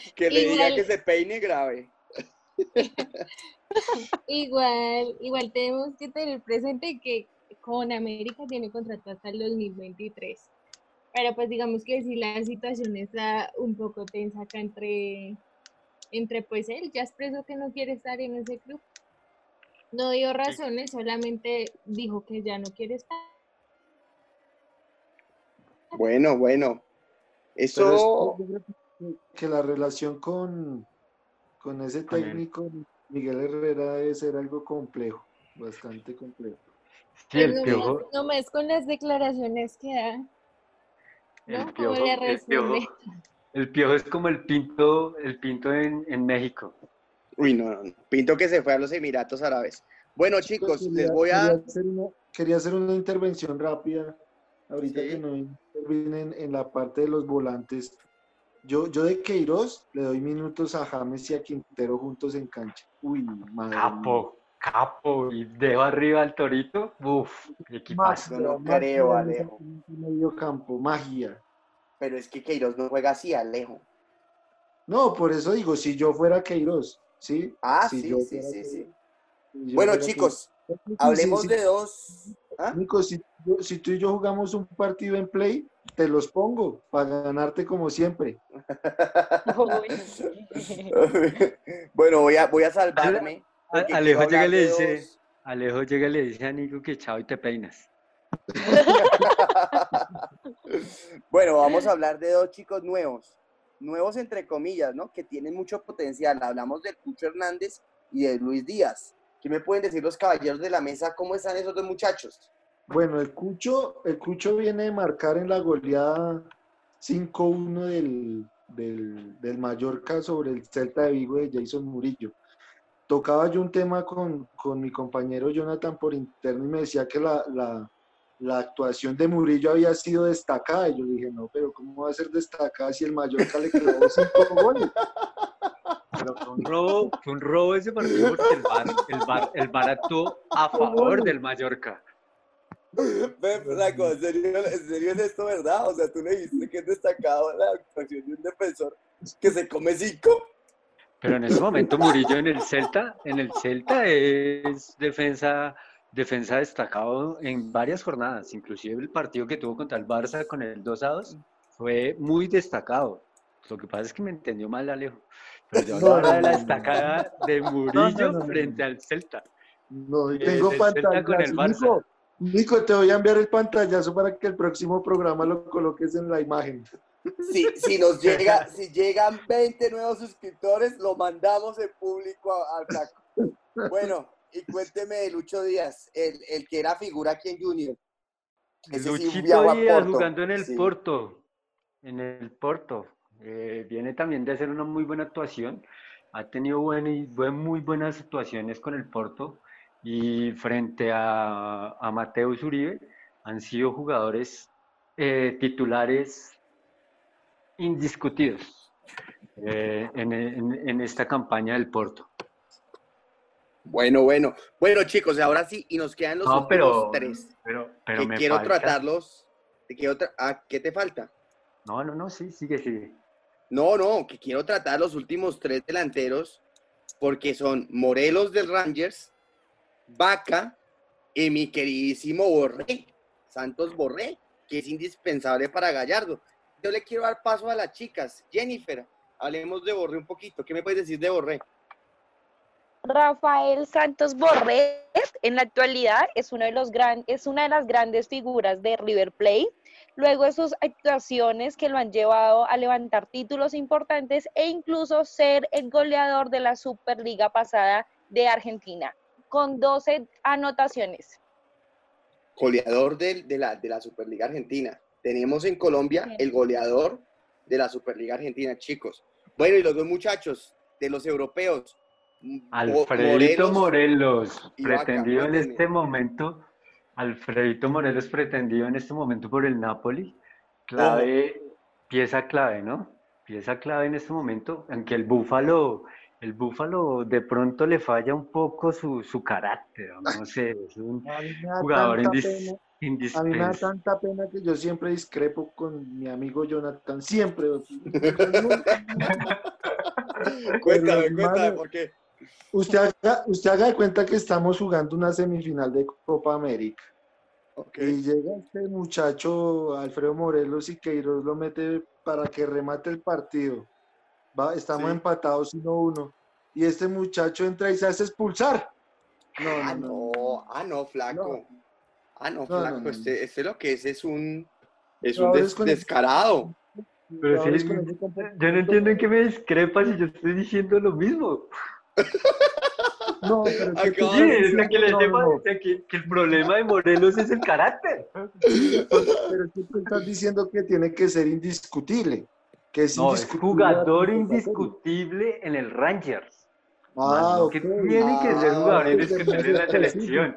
que le diga que se peine grave. Igual, igual tenemos que tener presente que con América tiene contrato hasta el 2023. Pero pues digamos que si la situación está un poco tensa acá entre, entre pues él, ya expresó que no quiere estar en ese club. No dio razones, solamente dijo que ya no quiere estar. Bueno, bueno. Pero Eso, es que la relación con, con ese técnico, Miguel Herrera, debe ser algo complejo, bastante complejo. Sí, el Pues piojo, nomás, nomás con las declaraciones que da. El ¿no? ¿Cómo piojo, le el piojo, responde? el piojo es como el pinto, el pinto en, en México. uy, no, no, no. Pinto que se fue a los Emiratos Árabes. Bueno, chicos, les Quería- voy a. Quería hacer una, quería hacer una intervención rápida, ahorita Sí. que no intervienen en la parte de los volantes. Yo, yo de Queiroz le doy minutos a James y a Quintero juntos en cancha. Uy, madre mía. Capo, capo, y dejo arriba al torito. Uf, qué equipazo. No creo, Alejo. Medio campo, magia. Pero es que Queiroz no juega así, Alejo. No, por eso digo, si yo fuera Queiroz, ¿sí? Ah, Si sí, yo sí, sí, sí. Si Bueno, chicos, Queiroz. Hablemos sí, de dos. ¿Ah? Nico, si, yo- si tú y yo jugamos un partido en play, te los pongo para ganarte como siempre. bueno, voy a, voy a salvarme. Alejo llega le dice. Alejo llega y le dice a Nico que chao y te peinas. bueno, vamos a hablar de dos chicos nuevos. Nuevos entre comillas, ¿no? Que tienen mucho potencial. Hablamos del Cucho Hernández y de Luis Díaz. ¿Qué me pueden decir los caballeros de la mesa? ¿Cómo están esos dos muchachos? Bueno, el Cucho, el Cucho viene de marcar en la goleada 5-1 del, del, del Mallorca sobre el Celta de Vigo de Jason Murillo. Tocaba yo un tema con, con mi compañero Jonathan por interno y me decía que la, la, la actuación de Murillo había sido destacada. Y yo dije, no, pero ¿cómo va a ser destacada si el Mallorca le clavó cinco goles? Pero fue un robo, fue un robo ese partido porque el VAR, el VAR, el VAR actuó a favor del Mallorca. Ve, Flaco, ¿en serio, ¿en serio es esto verdad? O sea, tú le dijiste que es destacado la actuación de un defensor que se come cinco. Pero en ese momento Murillo en el Celta, en el Celta es defensa, defensa destacado en varias jornadas, inclusive el partido que tuvo contra el Barça con el 2 a 2 fue muy destacado. Lo que pasa es que me entendió mal Alejo. Pero yo No, hablaba de no, la no, no. destacada de Murillo frente al Celta. No, y Eh, tengo pantallazo. Nico, Nico, te voy a enviar el pantallazo para que el próximo programa lo coloques en la imagen. Si, si nos llega, si llegan 20 nuevos suscriptores, lo mandamos en público al Flaco. Bueno, y cuénteme de Lucho Díaz, el, el que era figura aquí en Junior. Ese sí Luchito a Díaz jugando en el Sí. Porto. En el Porto. Eh, viene también de hacer una muy buena actuación. Ha tenido buen muy buenas actuaciones con el Porto. Y frente a, a Mateus Uribe han sido jugadores eh, titulares indiscutidos eh, en, en- en esta campaña del Porto. Bueno, bueno. Bueno, chicos, ahora sí, y nos quedan los No, pero, tres. pero, pero que me quiero falta- tratarlos. Te quiero tra- ah, ¿Qué te falta? No, no, no, sí, sigue, sigue. No, no, que quiero tratar los últimos tres delanteros, porque son Morelos del Rangers, Vaca y mi queridísimo Borré, Santos Borré, que es indispensable para Gallardo. Yo le quiero dar paso a las chicas. Jennifer, hablemos de Borré un poquito. ¿Qué me puedes decir de Borré? Rafael Santos Borré en la actualidad es, uno de los gran, es una de las grandes figuras de River Plate. Luego de sus actuaciones que lo han llevado a levantar títulos importantes e incluso ser el goleador de la Superliga pasada de Argentina, con 12 anotaciones. Goleador del- de, la, de la Superliga Argentina. Tenemos en Colombia Sí. el goleador de la Superliga Argentina, chicos. Bueno, y los dos muchachos de los europeos. Alfredito Morelos, pretendido en este momento, Alfredito Morelos pretendido en este momento por el Napoli, clave, pieza clave, ¿no? pieza clave en este momento, aunque el Búfalo, el Búfalo de pronto le falla un poco su, su carácter, no sé, es un jugador indis-. A mí me da tanta pena que yo siempre discrepo con mi amigo Jonathan, siempre. Cuéntame, hermano, cuéntame, ¿por qué? Usted haga, usted haga de cuenta que estamos jugando una semifinal de Copa América. Ok. Y llega este muchacho, Alfredo Morelos, y Queiroz lo mete para que remate el partido. Va, estamos Sí. empatados 1-1. Y este muchacho entra y se hace expulsar. No, Ah, no, no. no, ah, no, flaco. Ah, no, No, flaco, no, no. este, este lo que es es un, es un des- descarado. Pero ese yo no entiendo en qué me discrepas si yo estoy diciendo lo mismo. No, pero que Sí, de es que le no, o sea, que, que el problema de Morelos es el carácter. pero tú estás diciendo que tiene que ser indiscutible. Que es No, es jugador indiscutible en el Rangers. Ah, No, ok. que tiene que ser Ah, jugador indiscutible en la selección.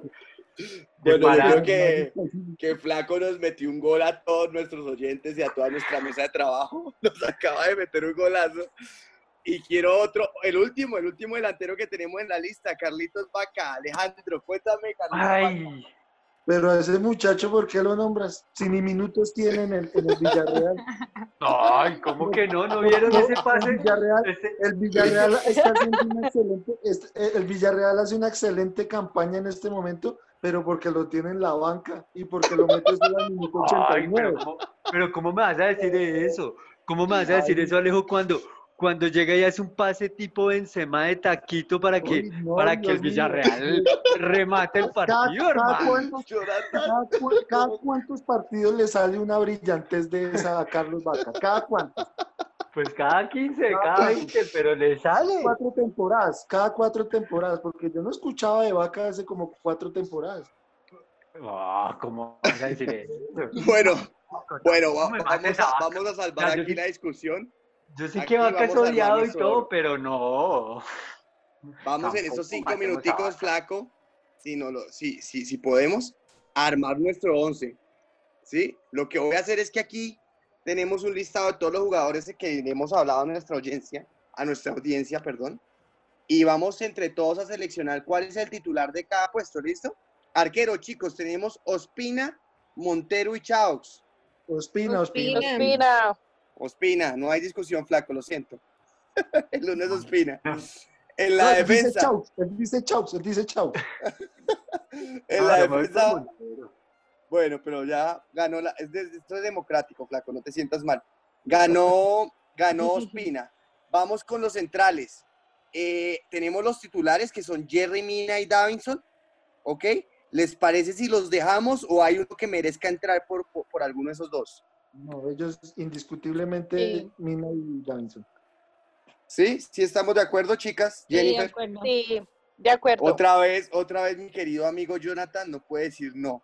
De Bueno, yo creo que, que Flaco nos metió un gol a todos nuestros oyentes y a toda nuestra mesa de trabajo. Nos acaba de meter un golazo. Y quiero otro, el último, el último delantero que tenemos en la lista, Carlitos Vaca. Alejandro, cuéntame, Carlitos Vaca. Ay, Pero a ese muchacho, ¿por qué lo nombras? Si ni minutos tiene en el, en el Villarreal. ay, ¿cómo que no? ¿No vieron ese El pase? Villarreal, Ese- el Villarreal está haciendo una excelente, el Villarreal hace una excelente campaña en este momento, pero porque lo tiene en la banca y porque lo mete solo al minuto Ay, 89. pero ¿cómo, pero ¿cómo me vas a decir eso? ¿Cómo me vas a decir eso, Alejo, cuando, cuando llega y hace un pase tipo Benzema de taquito para que, Uy, no, para que el mío. Villarreal remate el partido, cada hermano? cuántos- cada cuántos partidos le sale una brillantez de esa a Carlos Vaca? ¿Cada cuántos? Pues cada 15, Cada cada cuatro. 20, pero le sale. Cuatro temporadas, cada cuatro temporadas, porque yo no escuchaba de Vaca hace como cuatro temporadas. Ah, ¿Cómo vas a decir eso? Bueno, bueno, va- vamos, a, vamos salvar Ya, aquí sí- la discusión. Yo sé Aquí que Vaca es odiado y todo, pero no. Vamos en esos cinco minuticos, flaco, si, no lo, si, si, si podemos, armar nuestro once. ¿sí? Lo que voy a hacer es que aquí tenemos un listado de todos los jugadores que hemos hablado a nuestra audiencia, a nuestra audiencia, perdón, y vamos entre todos a seleccionar cuál es el titular de cada puesto, ¿listo? Arquero, chicos, tenemos Ospina, Montero y Chaux. Ospina, Ospina. Ospina. Ospina. No hay discusión, flaco, lo siento. El lunes Ospina. En No, la él dice defensa, él dice chau, él dice chau. en la Ah, me voy defensa, con Montero. Bueno, pero ya ganó la. es de- esto es democrático, flaco, no te sientas mal. Ganó, ganó Ospina. Vamos con los centrales. Eh, tenemos los titulares que son Jerry Mina y Davinson. ¿Ok? ¿Les parece si los dejamos o hay uno que merezca entrar por, por, por alguno de esos dos? No, ellos indiscutiblemente, Sí. Mina y Davinson. ¿Sí? ¿Sí estamos de acuerdo, chicas? Sí, de acuerdo. Sí, de acuerdo. Otra vez, otra vez, mi querido amigo Jonathan no puede decir no.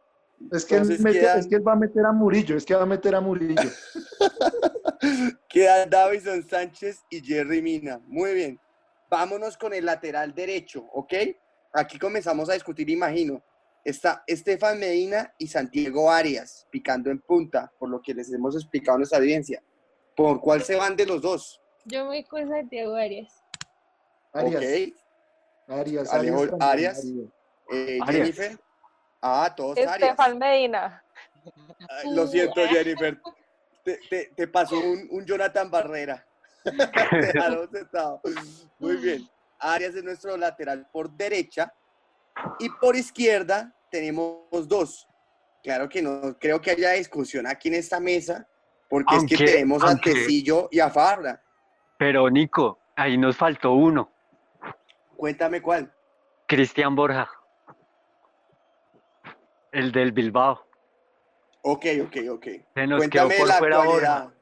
Es que, él Entonces mete- quedan- es que él va a meter a Murillo, es que va a meter a Murillo. Quedan Davison Sánchez y Jerry Mina. Muy bien. Vámonos con el lateral derecho, ¿ok? Aquí comenzamos a discutir, imagino. Está Estefan Medina y Santiago Arias picando en punta, por lo que les hemos explicado a nuestra audiencia. ¿Por cuál se van de los dos? Yo me voy con Santiago Arias. Arias, ¿Ok? Arias, Alejo- Arias, también, Arias. Arias. Eh, Arias. Jennifer. Ah, todos Arias. Estefan Medina. Ay, lo siento, Jennifer. Te, te- te pasó un, un Jonathan Barrera. Muy bien. Arias es nuestro lateral por derecha. Y por izquierda tenemos dos. Claro que no creo que haya discusión aquí en esta mesa, porque es que tenemos a Tecillo y a Fabra. Pero Nico, ahí nos faltó uno, Cuéntame cuál. Cristian Borja. El del Bilbao. Ok, ok, ok. Se nos quedó Cuéntame por la fuera actualidad. Borja.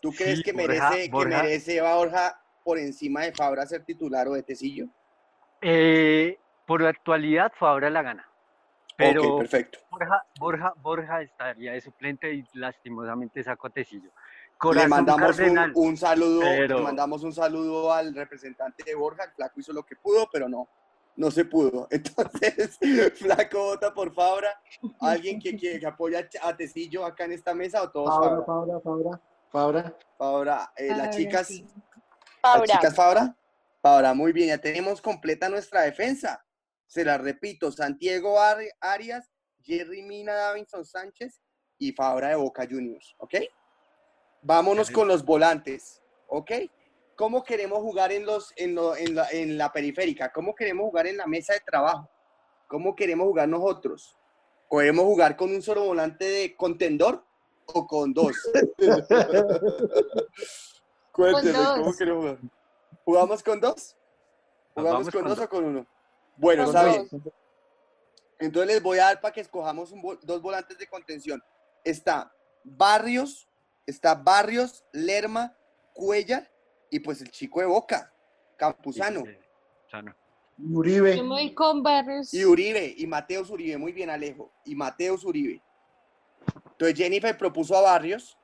¿Tú crees que Borja- merece, que Borja- merece a Borja por encima de Fabra ser titular o de Tecillo? Eh, por la actualidad, Fabra la gana. Pero ok, perfecto. Borja, Borja, Borja estaría de suplente y lastimosamente sacó a Tecillo. Le mandamos un, saludo, pero- le mandamos un saludo al representante de Borja, el flaco hizo lo que pudo, pero no, no se pudo. Entonces, flaco vota por Fabra. ¿Alguien que, que, que apoya a Tecillo acá en esta mesa o todos Fabra, Fabra? Fabra, Fabra. Fabra. Fabra, eh, las chicas, sí. las Fabra. chicas Fabra. Fabra, muy bien, ya tenemos completa nuestra defensa. Se la repito, Santiago Ari- Arias, Jerry Mina, Davinson Sánchez y Fabra de Boca Juniors, ¿ok? Vámonos con los volantes, ¿ok? ¿Cómo queremos jugar en, los, en, lo- en la, en la periférica? ¿Cómo queremos jugar en la mesa de trabajo? ¿Cómo queremos jugar nosotros? ¿Queremos jugar con un solo volante de contendor o con dos? Cuénteme, ¿cómo dos. queremos jugar? ¿Jugamos con dos? ¿Jugamos con con dos o dos. con uno? Bueno, está bien. Entonces les voy a dar para que escojamos un dos volantes de contención. Está Barrios, está Barrios, Lerma, Cuellar y pues el chico de Boca, Campuzano. Sano. Uribe. Yo me voy con Barrios. Y Uribe, y Mateus Uribe, muy bien Alejo, y Mateus Uribe. Entonces Jennifer propuso a Barrios.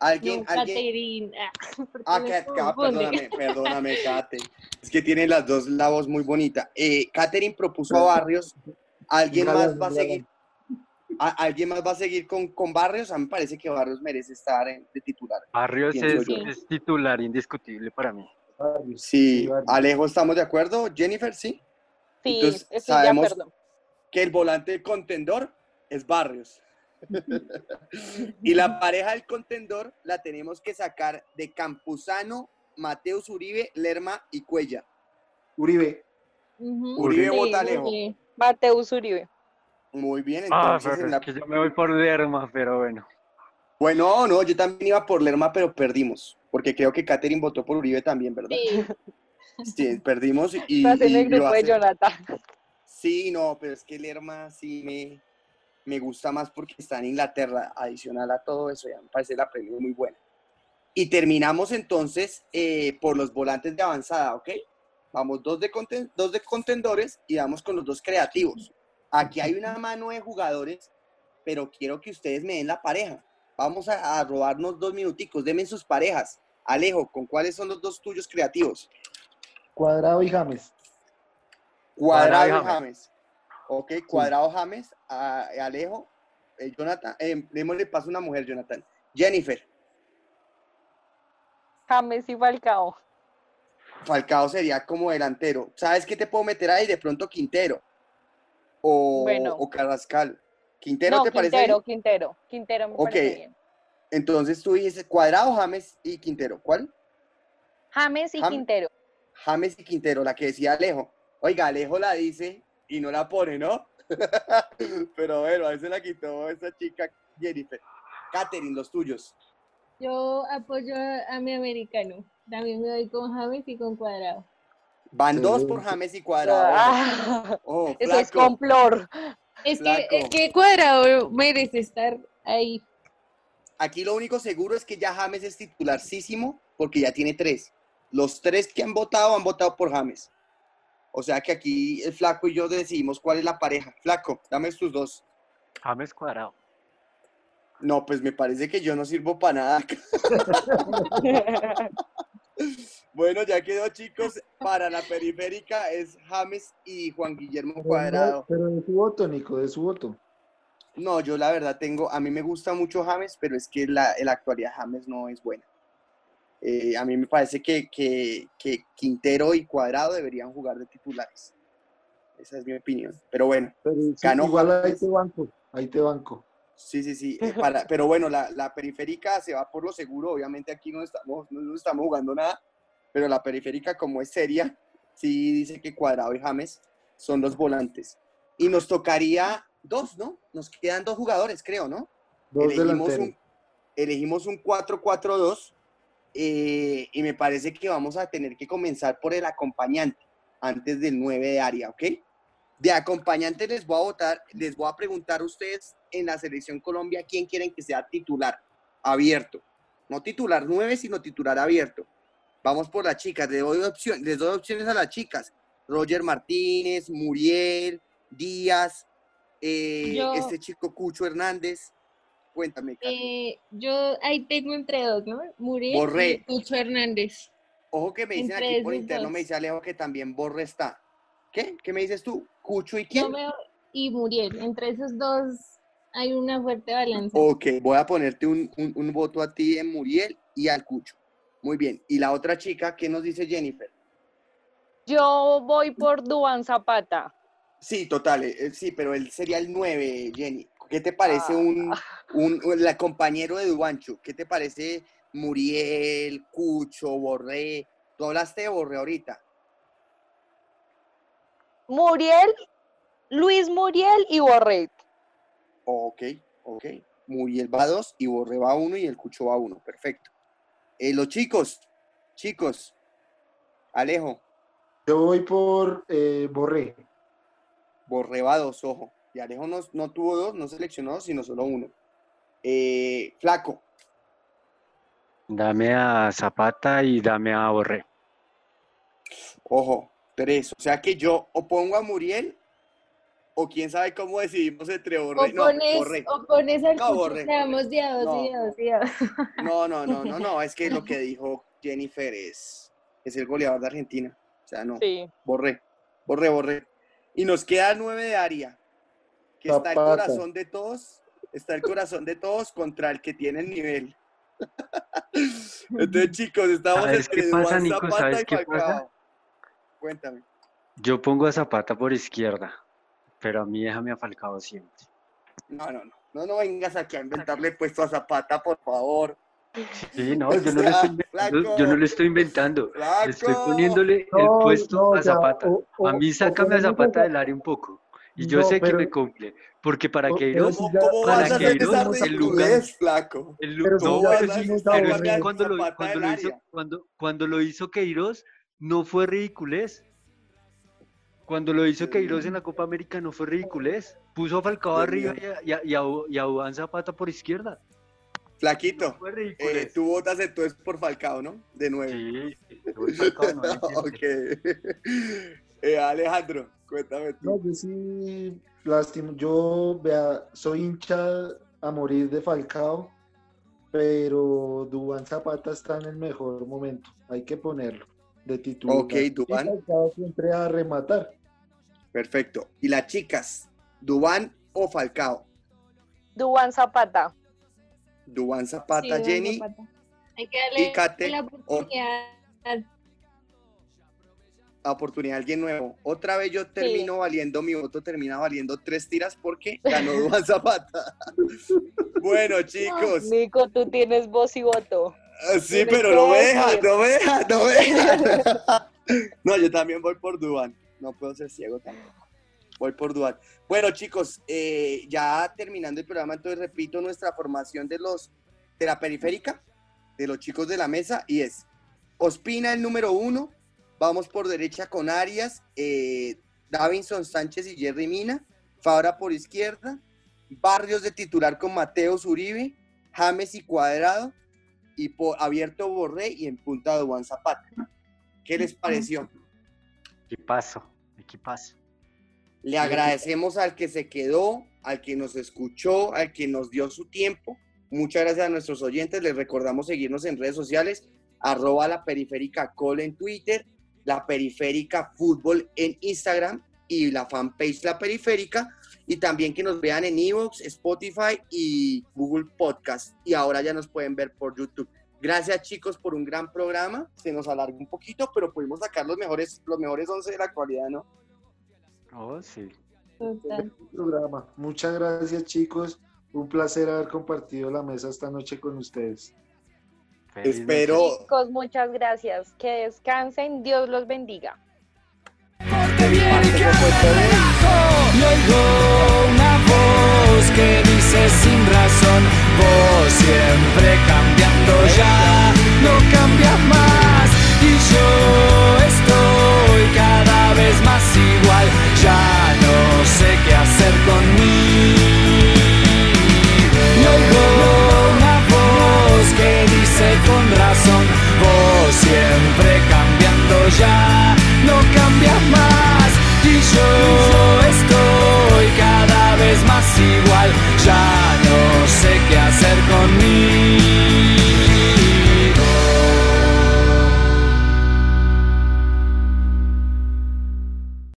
Alguien, No, alguien. Ah, ¿por qué Ah, Kat- Kat, confunde? perdóname, perdóname, Kate. Es que tienen las dos la voz muy bonita. Eh, Katherine propuso a Barrios. ¿Alguien más va a seguir? ¿A- ¿Alguien más va a seguir con, con Barrios? A mí me parece que Barrios merece estar en- de titular. Barrios es, titular indiscutible para mí. Barrios. Sí, Barrios. Alejo, ¿estamos de acuerdo? Jennifer, sí. Sí, Entonces, estoy sabemos- de acuerdo. Que el volante del contendor es Barrios. y la pareja del contendor la tenemos que sacar de Campuzano, Mateus Uribe, Lerma y Cuella. Uribe. Uribe Sí, vota Alejo. Uribe. Mateus Uribe. Muy bien, Ah, entonces pero en es la- que yo me voy por Lerma, pero bueno. Bueno, no, yo también iba por Lerma, pero perdimos. Porque creo que Katherine votó por Uribe también, ¿verdad? Sí, Sí, perdimos y, Estás en y el lo grupo de Jonathan. Sí, no, pero es que Lerma sí me, me gusta más porque está en Inglaterra, adicional a todo eso, ya me parece la premio muy buena. Y terminamos entonces eh, por los volantes de avanzada, ¿ok? Vamos dos de, conten- dos de contendores y vamos con los dos creativos. Aquí hay una mano de jugadores, pero quiero que ustedes me den la pareja. Vamos a, a robarnos dos minuticos, denme sus parejas. Alejo, ¿con cuáles son los dos tuyos creativos? Cuadrado y James. Cuadrado, Cuadrado y James. James. Ok, Cuadrado James, a- Alejo, eh, Jonathan, eh, démosle paso a una mujer, Jonathan. Jennifer, James y Falcao. Falcao sería como delantero. ¿Sabes qué te puedo meter ahí? De pronto Quintero. O, Bueno. o Carrascal. ¿Quintero no, te parece? Quintero? Quintero. Quintero me Ok. parece bien. Entonces tú dices Cuadrado, James y Quintero. ¿Cuál? James y Jam- Quintero. James y Quintero, la que decía Alejo. Oiga, Alejo la dice y no la pone, ¿no? Pero bueno, a veces la quitó esa chica Jennifer. Katherine, los tuyos. yo apoyo a mi americano. También me doy con James y con Cuadrado. Van dos por James y Cuadrado. Ah, Oh, eso es complor. Es que, es que Cuadrado merece estar ahí. Aquí lo único seguro es que ya James es titularísimo porque ya tiene tres. Los tres que han votado han votado por James. O sea que aquí el flaco y yo decidimos cuál es la pareja. Flaco, dame tus dos. James Cuadrado. No, pues me parece que yo no sirvo para nada. Bueno, ya quedó, chicos. Para la periférica es James y Juan Guillermo Cuadrado. Pero de su voto, Nico, de su voto. No, yo la verdad tengo, a mí me gusta mucho James, pero es que la, en la actualidad James no es buena. Eh, a mí me parece que, que- que Quintero y Cuadrado deberían jugar de titulares. Esa es mi opinión. Pero bueno, Pero sí, Ganó igual Juan ahí te banco. Ahí te banco. Sí, sí, sí. eh, para- pero bueno, la, la periférica se va por lo seguro. Obviamente aquí no estamos, no, no estamos jugando nada, pero la periférica como es seria, sí dice que Cuadrado y James son los volantes. Y nos tocaría dos, ¿no? Nos quedan dos jugadores, creo, ¿no? Dos elegimos delanteros. un, elegimos un 4-4-2 eh, y me parece que vamos a tener que comenzar por el acompañante antes del 9 de área, ¿ok? De acompañante les voy a votar, les voy a preguntar a ustedes en la selección Colombia quién quieren que sea titular abierto. No titular 9, sino titular abierto. Vamos por las chicas, les doy, opción, les doy opciones a las chicas. Roger Martínez, Muriel, Díaz, eh, Yo- este chico Cucho Hernández. Cuéntame. Eh, yo ahí tengo entre dos, ¿no? Muriel Borré. y Cucho Hernández. Ojo que me dicen entre aquí por interno, dos. me dice Alejo que también Borre está. ¿Qué? ¿Qué me dices tú? ¿Cucho y Yo quién? y Muriel, entre esos dos Hay una fuerte balanza. Ok, voy a ponerte un, un- un voto a ti en Muriel y al Cucho. Muy bien. Y la otra chica, ¿qué nos dice Jennifer? Yo voy por Duan Zapata. Sí, total, eh, eh, sí, pero él sería el 9, Jenny. ¿Qué te parece Ah. un, un, un- la compañero de Duancho? ¿Qué te parece Muriel, Cucho, Borré? Tú hablaste de Borré ahorita. Muriel, Luis Muriel y Borret. Ok, ok. Muriel va 2 y Borré va 1 y el Cucho va 1. Perfecto. Eh, los chicos, chicos, Alejo, Yo voy por eh, Borré. Borré va 2, ojo. Y Alejo no, no tuvo dos, no seleccionó dos, sino solo uno. Eh, Flaco, Dame a Zapata y dame a Borré. Ojo, tres. O sea que yo o pongo a Muriel o quién sabe cómo decidimos entre O Borré. No, pones, Borré. o pones al No, Borré, día dos, No. día dos, día dos. No, no, no, no, no. Es que lo que dijo Jennifer es, es el goleador de Argentina. O sea, no. Sí. Borré, borré, borré. Y nos queda nueve de Aria. Que está el corazón de todos. Está el corazón de todos contra el que tiene el nivel. Entonces, chicos, estamos ¿Sabes qué entre Nico? Zapata ¿Sabes y? Falcao. Cuéntame. Yo pongo a Zapata por izquierda, pero a mí déjame a Falcao siempre. No, no, no. No, no vengas aquí a inventarle puesto a Zapata, por favor. Sí, no, yo no lo estoy inventando. Yo no lo estoy inventando. Estoy poniéndole el No, puesto no, a Zapata. o- o- A mí o sácame a Zapata del área un poco. Y yo No, sé que me cumple. Porque para Queiroz, ¿Cómo, ya- cómo para Queiroz, el lugar- ridiculez, flaco? el lu- Pero si no, pero, dijimos sí, pero es que cuando lo, cuando lo hizo, cuando lo hizo Queiroz, no fue ridiculez. Cuando lo hizo Queiroz en la Copa América no fue ridiculez. Puso a Falcao arriba y a, y a, y a- y a Duván Zapata por izquierda. Flaquito, No fue eh, tú votas entonces por Falcao, ¿no? De nuevo. Sí, Falcao, no, no ok. Eh, Alejandro, cuéntame No, tú. yo sí, lástima. Yo, vea, soy hincha a morir de Falcao, pero Dubán Zapata está en el mejor momento. Hay que ponerlo de titular. Ok, Falcao siempre a rematar. Perfecto. ¿Y las chicas? ¿Dubán o Falcao? Duan Zapata. Dubán Zapata, Sí, Jenny. Zapata. Hay que darle y Kate, la oportunidad. oportunidad a alguien nuevo. Otra vez yo termino valiendo, mi voto termina valiendo tres tiras porque ganó Dubán Zapata. bueno, chicos. Nico, tú tienes voz y voto. Ah, Sí, pero no me deja, no me deja, no me deja. No, yo también voy por Duan. No puedo ser ciego tampoco. Voy por Duan. Bueno, chicos, eh, ya terminando el programa, entonces repito nuestra formación de los de la periférica, de los chicos de la mesa, y es Ospina el número uno, vamos por derecha con Arias, eh, Davinson Sánchez y Jerry Mina, Fabra por izquierda, Barrios de titular con Mateo Zuribe, James y Cuadrado, y por abierto Borré y en punta de Juan Zapata. ¿Qué les pareció? Equipazo, equipazo. Le agradecemos al que se quedó, al que nos escuchó, al que nos dio su tiempo. Muchas gracias a nuestros oyentes. Les recordamos seguirnos en redes sociales, arroba la periférica call en Twitter, la periférica fútbol en Instagram y la fanpage La Periférica. Y también que nos vean en Evox, Spotify y Google Podcast. Y ahora ya nos pueden ver por YouTube. Gracias chicos por un gran programa. Se nos alargó un poquito, pero pudimos sacar los mejores, los mejores 11 de la actualidad, ¿no? Oh, sí. Total. programa. Muchas gracias, chicos. Un placer haber compartido la mesa esta noche con ustedes. Feliz Espero- noche. Chicos, muchas gracias. Que descansen. Dios los bendiga. Porque viene carajo y oigo una voz que dice sin razón, vos siempre cambiando ya, no cambias más y yo estoy cada vez más igual, ya no sé qué hacer conmigo. Y oigo una voz que dice con razón, vos siempre cambiando ya, no cambias más y yo estoy es más igual, ya no sé qué hacer conmigo.